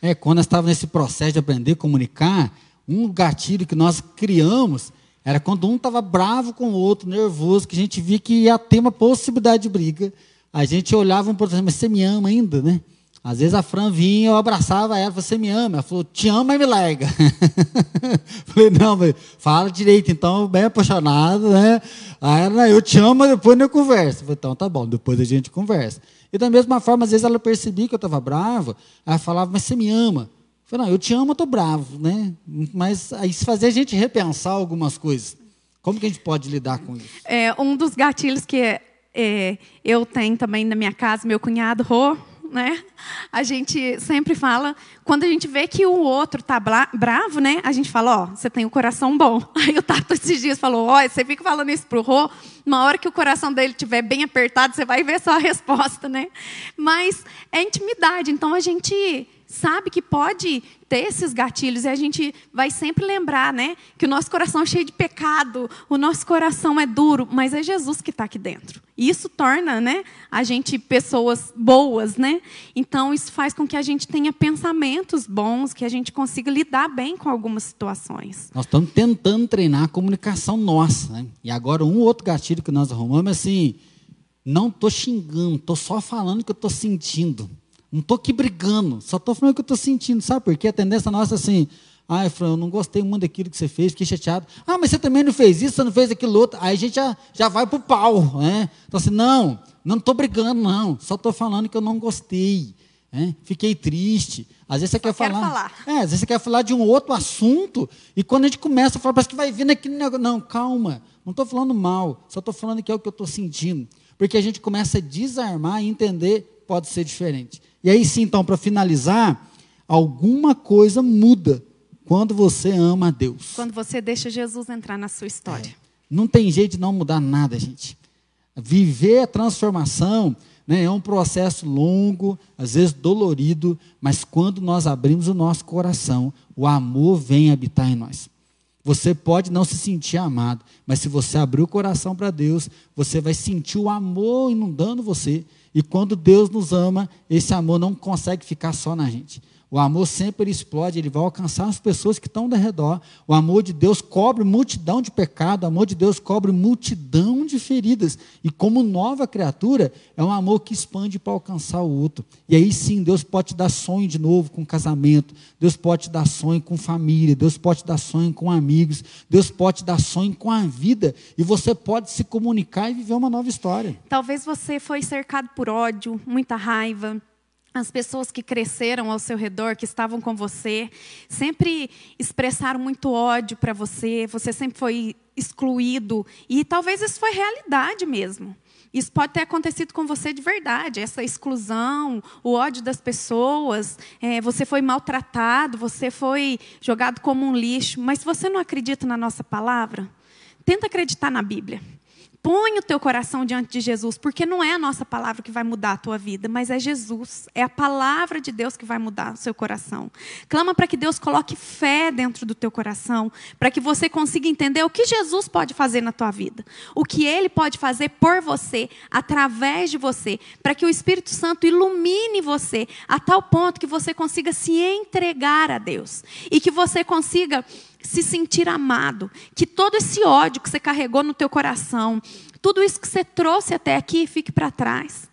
É, quando eu estava nesse processo de aprender a comunicar, um gatilho que nós criamos era quando um estava bravo com o outro, nervoso, que a gente via que ia ter uma possibilidade de briga. A gente olhava um para o outro, mas você me ama ainda, né? Às vezes a Fran vinha, eu abraçava ela, você me ama? Ela falou, te amo, mas me larga. falei, não, fala direito, então, bem apaixonado, né? Aí ela, eu te amo, depois eu converso. falei, então, tá bom, depois a gente conversa. E da mesma forma, às vezes ela percebia que eu estava bravo, ela falava, mas você me ama? Eu falei, não, eu te amo, eu estou bravo, né? Mas isso fazia a gente repensar algumas coisas. Como que a gente pode lidar com isso? É, um dos gatilhos que é, eu tenho também na minha casa, meu cunhado, Rô, né? A gente sempre fala, quando a gente vê que o outro tá bravo, né? A gente fala, ó, oh, você tem o um coração bom. Aí o Tato esses dias falou, ó, oh, você fica falando isso pro Rô, uma hora que o coração dele estiver bem apertado, você vai ver só a resposta, né? Mas é intimidade, então a gente sabe que pode ter esses gatilhos e a gente vai sempre lembrar, né, que o nosso coração é cheio de pecado, o nosso coração é duro, mas é Jesus que está aqui dentro. E isso torna, né, a gente pessoas boas, né? Então isso faz com que a gente tenha pensamentos bons, que a gente consiga lidar bem com algumas situações. Nós estamos tentando treinar a comunicação nossa, né? E agora um outro gatilho que nós arrumamos é assim, não estou xingando, estou só falando o que eu estou sentindo. Não estou aqui brigando, só estou falando o que eu estou sentindo. Sabe por quê? A tendência nossa é assim, ai, Fran, eu não gostei muito daquilo que você fez, fiquei chateado. Ah, mas você também não fez isso, você não fez aquilo outro. Aí a gente já, já vai para o pau. Né? Então assim, não, não estou brigando, não. Só estou falando que eu não gostei. Né? Fiquei triste. Às vezes você quer falar, falar. É, às vezes você quer falar de um outro assunto, e quando a gente começa a falar, parece que vai vir aquele negócio. Não, calma, não estou falando mal, só estou falando que é o que eu estou sentindo. Porque a gente começa a desarmar e entender pode ser diferente. E aí sim, então, para finalizar, alguma coisa muda quando você ama a Deus. Quando você deixa Jesus entrar na sua história. É. Não tem jeito de não mudar nada, gente. Viver a transformação né, é um processo longo, às vezes dolorido, mas quando nós abrimos o nosso coração, o amor vem habitar em nós. Você pode não se sentir amado, mas se você abrir o coração para Deus, você vai sentir o amor inundando você. E quando Deus nos ama, esse amor não consegue ficar só na gente. O amor sempre explode, ele vai alcançar as pessoas que estão ao redor. O amor de Deus cobre multidão de pecado, o amor de Deus cobre multidão de feridas. E como nova criatura, é um amor que expande para alcançar o outro. E aí sim, Deus pode te dar sonho de novo com casamento, Deus pode te dar sonho com família, Deus pode te dar sonho com amigos, Deus pode te dar sonho com a vida. E você pode se comunicar e viver uma nova história. Talvez você foi cercado por ódio, muita raiva as pessoas que cresceram ao seu redor, que estavam com você, sempre expressaram muito ódio para você, você sempre foi excluído, e talvez isso foi realidade mesmo. Isso pode ter acontecido com você de verdade, essa exclusão, o ódio das pessoas, é, você foi maltratado, você foi jogado como um lixo, mas se você não acredita na nossa palavra, tenta acreditar na Bíblia. Põe o teu coração diante de Jesus, porque não é a nossa palavra que vai mudar a tua vida, mas é Jesus. É a palavra de Deus que vai mudar o seu coração. Clama para que Deus coloque fé dentro do teu coração, para que você consiga entender o que Jesus pode fazer na tua vida, o que Ele pode fazer por você, através de você, para que o Espírito Santo ilumine você a tal ponto que você consiga se entregar a Deus e que você consiga se sentir amado, que todo esse ódio que você carregou no teu coração, tudo isso que você trouxe até aqui fique para trás.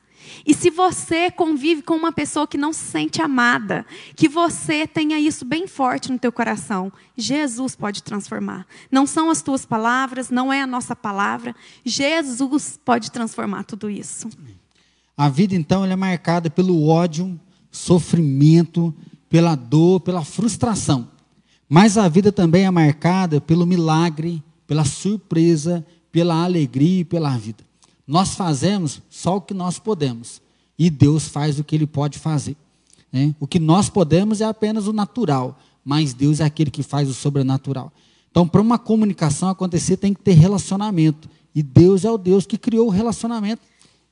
E se você convive com uma pessoa que não se sente amada, que você tenha isso bem forte no teu coração, Jesus pode transformar. Não são as tuas palavras, não é a nossa palavra, Jesus pode transformar tudo isso. A vida então é marcada pelo ódio, sofrimento, pela dor, pela frustração. Mas a vida também é marcada pelo milagre, pela surpresa, pela alegria e pela vida. Nós fazemos só o que nós podemos. E Deus faz o que Ele pode fazer. Né? O que nós podemos é apenas o natural, mas Deus é aquele que faz o sobrenatural. Então, para uma comunicação acontecer, tem que ter relacionamento. E Deus é o Deus que criou o relacionamento.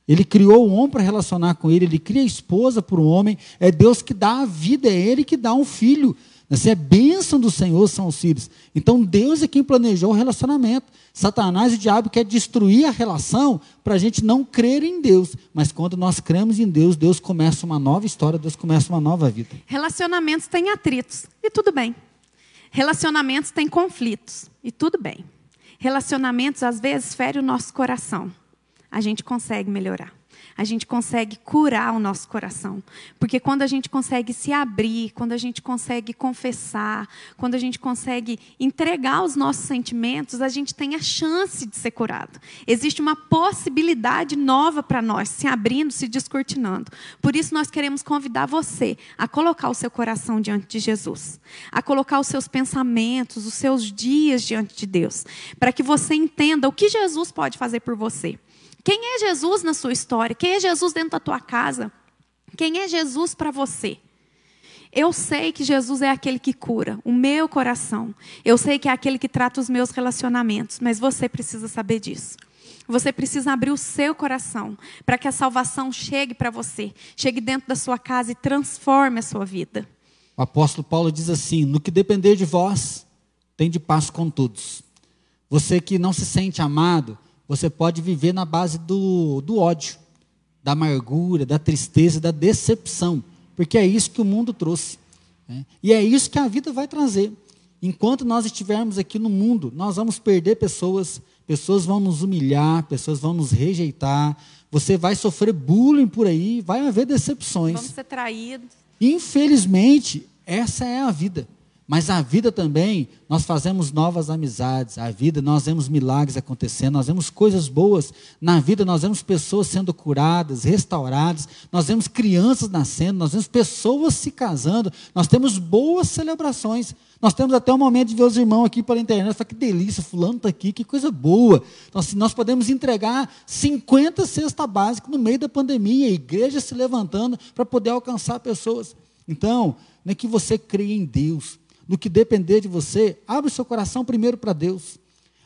Ele criou o homem para relacionar com ele, ele cria a esposa para o homem. É Deus que dá a vida, é Ele que dá um filho. Se é bênção do Senhor são os filhos. Então Deus é quem planejou o relacionamento. Satanás e o diabo quer destruir a relação para a gente não crer em Deus. Mas quando nós cremos em Deus, Deus começa uma nova história, Deus começa uma nova vida. Relacionamentos têm atritos, e tudo bem. Relacionamentos têm conflitos, e tudo bem. Relacionamentos às vezes ferem o nosso coração. A gente consegue melhorar a gente consegue curar o nosso coração. Porque quando a gente consegue se abrir, quando a gente consegue confessar, quando a gente consegue entregar os nossos sentimentos, a gente tem a chance de ser curado. Existe uma possibilidade nova para nós, se abrindo, se descortinando. Por isso nós queremos convidar você a colocar o seu coração diante de Jesus, a colocar os seus pensamentos, os seus dias diante de Deus, para que você entenda o que Jesus pode fazer por você. Quem é Jesus na sua história? Quem é Jesus dentro da tua casa? Quem é Jesus para você? Eu sei que Jesus é aquele que cura o meu coração. Eu sei que é aquele que trata os meus relacionamentos, mas você precisa saber disso. Você precisa abrir o seu coração para que a salvação chegue para você, chegue dentro da sua casa e transforme a sua vida. O apóstolo Paulo diz assim: No que depender de vós, tem de paz com todos. Você que não se sente amado, você pode viver na base do, do ódio, da amargura, da tristeza, da decepção, porque é isso que o mundo trouxe. Né? E é isso que a vida vai trazer. Enquanto nós estivermos aqui no mundo, nós vamos perder pessoas, pessoas vão nos humilhar, pessoas vão nos rejeitar, você vai sofrer bullying por aí, vai haver decepções. Vamos ser traídos. Infelizmente, essa é a vida. Mas a vida também, nós fazemos novas amizades, a vida, nós vemos milagres acontecendo, nós vemos coisas boas. Na vida, nós vemos pessoas sendo curadas, restauradas, nós vemos crianças nascendo, nós vemos pessoas se casando, nós temos boas celebrações. Nós temos até o momento de ver os irmãos aqui pela internet, fala que delícia, fulano está aqui, que coisa boa. Então, assim, nós podemos entregar 50 cestas básicas no meio da pandemia, a igreja se levantando para poder alcançar pessoas. Então, não é que você creia em Deus, no que depender de você, abre o seu coração primeiro para Deus.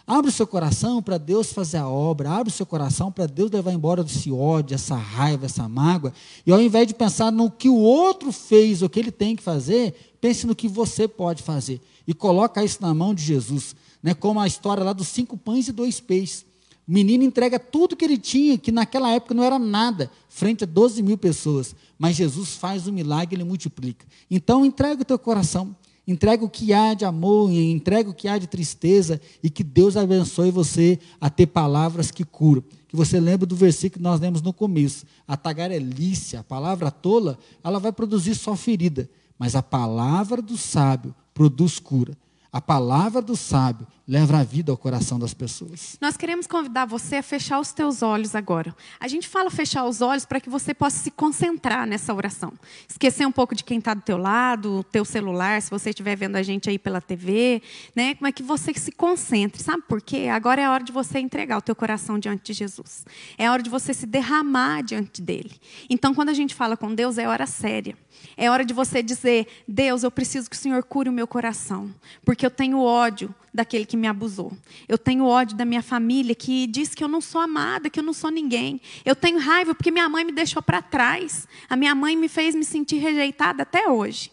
Abre o seu coração para Deus fazer a obra, abre o seu coração para Deus levar embora esse ódio, essa raiva, essa mágoa. E ao invés de pensar no que o outro fez, o que ele tem que fazer, pense no que você pode fazer. E coloca isso na mão de Jesus. Né? Como a história lá dos cinco pães e dois peixes. O menino entrega tudo que ele tinha, que naquela época não era nada, frente a 12 mil pessoas. Mas Jesus faz o milagre, ele multiplica. Então entrega o teu coração, entrega o que há de amor, entrega o que há de tristeza, e que Deus abençoe você a ter palavras que curam. Que você lembre do versículo que nós lemos no começo. A tagarelice, a palavra tola, ela vai produzir só ferida, mas a palavra do sábio produz cura. A palavra do sábio leva a vida ao coração das pessoas. Nós queremos convidar você a fechar os teus olhos agora. A gente fala fechar os olhos para que você possa se concentrar nessa oração. Esquecer um pouco de quem está do teu lado, o teu celular, se você estiver vendo a gente aí pela TV, né? Como é que você se concentre, sabe por quê? Agora é a hora de você entregar o teu coração diante de Jesus. É a hora de você se derramar diante dele. Então, quando a gente fala com Deus, é hora séria. É hora de você dizer: Deus, eu preciso que o Senhor cure o meu coração, porque eu tenho ódio daquele que me abusou. Eu tenho ódio da minha família que diz que eu não sou amada, que eu não sou ninguém. Eu tenho raiva porque minha mãe me deixou para trás. A minha mãe me fez me sentir rejeitada até hoje.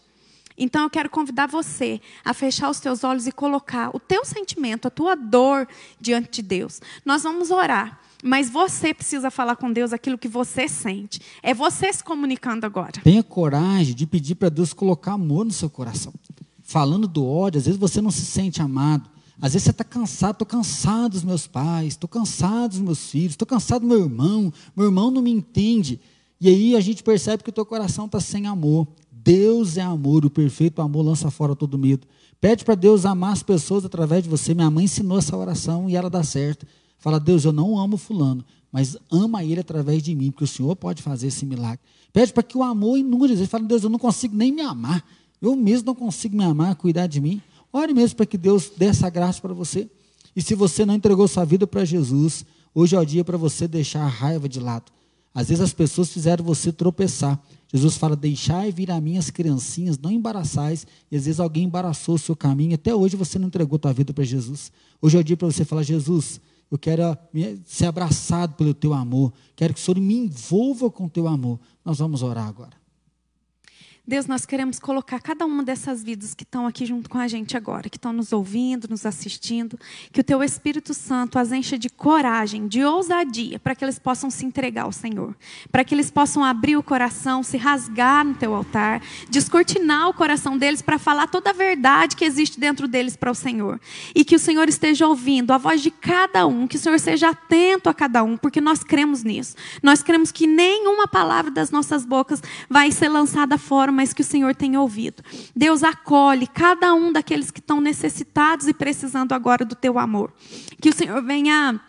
Então eu quero convidar você a fechar os teus olhos e colocar o teu sentimento, a tua dor diante de Deus. Nós vamos orar. Mas você precisa falar com Deus aquilo que você sente. É você se comunicando agora. Tenha coragem de pedir para Deus colocar amor no seu coração. Falando do ódio, às vezes você não se sente amado. Às vezes você está cansado, estou cansado dos meus pais, estou cansado dos meus filhos, estou cansado do meu irmão, meu irmão não me entende. E aí a gente percebe que o teu coração está sem amor. Deus é amor, o perfeito amor lança fora todo medo. Pede para Deus amar as pessoas através de você. Minha mãe ensinou essa oração e ela dá certo. Fala, Deus, eu não amo fulano, mas ama ele através de mim, porque o Senhor pode fazer esse milagre. Pede para que o amor inunde. Ele fala, Deus, eu não consigo nem me amar. Eu mesmo não consigo me amar, cuidar de mim. Ore mesmo para que Deus dê essa graça para você. E se você não entregou sua vida para Jesus, hoje é o dia para você deixar a raiva de lado. Às vezes as pessoas fizeram você tropeçar. Jesus fala: Deixai vir a mim as criancinhas, não embaraçais. E às vezes alguém embaraçou o seu caminho. Até hoje você não entregou sua vida para Jesus. Hoje é o dia para você falar: Jesus, eu quero ser abraçado pelo teu amor. Quero que o Senhor me envolva com o teu amor. Nós vamos orar agora. Deus, nós queremos colocar cada uma dessas vidas que estão aqui junto com a gente agora, que estão nos ouvindo, nos assistindo, que o Teu Espírito Santo as encha de coragem, de ousadia, para que eles possam se entregar ao Senhor, para que eles possam abrir o coração, se rasgar no Teu altar, descortinar o coração deles para falar toda a verdade que existe dentro deles para o Senhor. E que o Senhor esteja ouvindo a voz de cada um, que o Senhor seja atento a cada um, porque nós cremos nisso. Nós cremos que nenhuma palavra das nossas bocas vai ser lançada fora mas que o Senhor tem ouvido. Deus acolhe cada um daqueles que estão necessitados e precisando agora do teu amor. Que o Senhor venha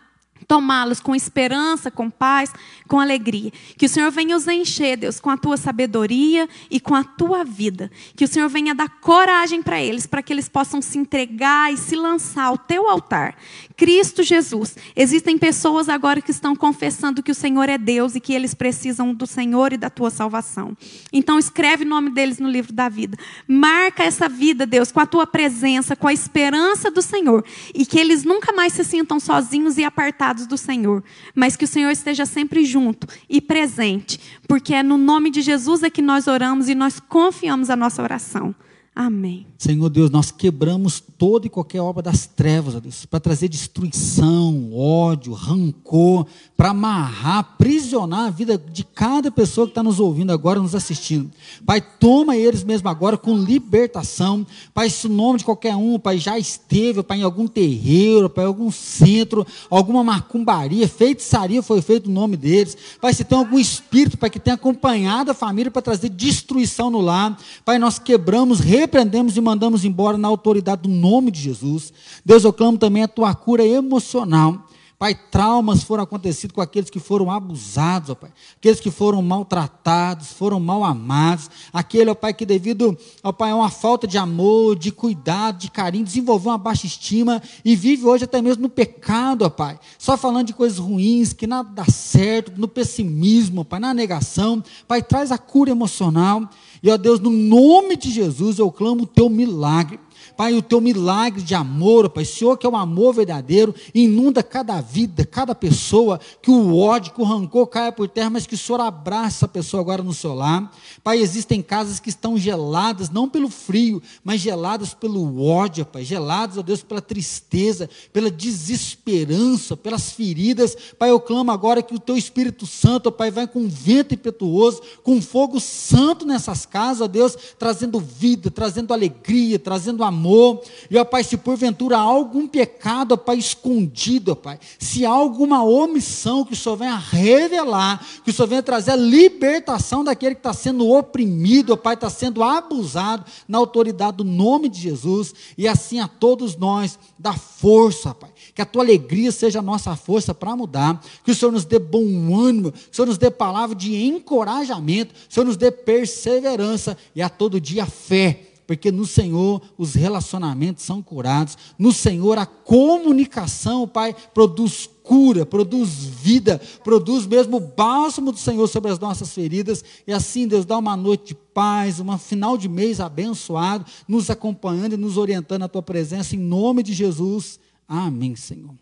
tomá-los com esperança, com paz, com alegria. Que o Senhor venha os encher, Deus, com a tua sabedoria e com a tua vida. Que o Senhor venha dar coragem para eles, para que eles possam se entregar e se lançar ao teu altar. Cristo Jesus. Existem pessoas agora que estão confessando que o Senhor é Deus e que eles precisam do Senhor e da tua salvação. Então escreve o nome deles no livro da vida. Marca essa vida, Deus, com a tua presença, com a esperança do Senhor e que eles nunca mais se sintam sozinhos e apartados do Senhor, mas que o Senhor esteja sempre junto e presente, porque é no nome de Jesus é que nós oramos e nós confiamos a nossa oração. Amém. Senhor Deus, nós quebramos toda e qualquer obra das trevas, ó Deus, para trazer destruição, ódio, rancor, para amarrar, aprisionar a vida de cada pessoa que está nos ouvindo agora, nos assistindo. Pai, toma eles mesmo agora com libertação. Pai, se o nome de qualquer um, Pai, já esteve, Pai, em algum terreiro, Pai, em algum centro, alguma macumbaria, feitiçaria foi feito no nome deles. Pai, se tem algum espírito, Pai, que tem acompanhado a família para trazer destruição no lar. Pai, nós quebramos, repreendemos e mandamos embora na autoridade do nome de Jesus. Deus, eu clamo também a tua cura emocional. Pai, traumas foram acontecidos com aqueles que foram abusados, ó Pai. Aqueles que foram maltratados, foram mal amados. Aquele, ó Pai, que devido, ó Pai, a uma falta de amor, de cuidado, de carinho, desenvolveu uma baixa estima e vive hoje até mesmo no pecado, ó Pai. Só falando de coisas ruins, que nada dá certo, no pessimismo, ó Pai, na negação. Pai, traz a cura emocional. E, ó Deus, no nome de Jesus, eu clamo o teu milagre. Pai, o teu milagre de amor, Pai, Senhor, que é um amor verdadeiro, inunda cada vida, cada pessoa, que o ódio, que o rancor caia por terra, mas que o Senhor abraça essa pessoa agora no seu lar. Pai, existem casas que estão geladas, não pelo frio, mas geladas pelo ódio, Pai, geladas, ó Deus, pela tristeza, pela desesperança, pelas feridas. Pai, eu clamo agora que o teu Espírito Santo, ó Pai, vai com vento impetuoso, com fogo santo nessas casas, ó Deus, trazendo vida, trazendo alegria, trazendo amor. E, ó Pai, se porventura há algum pecado, ó Pai, escondido, ó Pai, se há alguma omissão, que o Senhor venha revelar, que o Senhor venha trazer a libertação daquele que está sendo oprimido, ó Pai, está sendo abusado na autoridade do nome de Jesus, e assim a todos nós, dá força, Pai, que a tua alegria seja a nossa força para mudar, que o Senhor nos dê bom ânimo, que o Senhor nos dê palavra de encorajamento, que o Senhor nos dê perseverança e a todo dia fé porque no Senhor os relacionamentos são curados, no Senhor a comunicação, Pai, produz cura, produz vida, produz mesmo o bálsamo do Senhor sobre as nossas feridas, e assim, Deus, dá uma noite de paz, um final de mês abençoado, nos acompanhando e nos orientando à tua presença, em nome de Jesus. Amém, Senhor.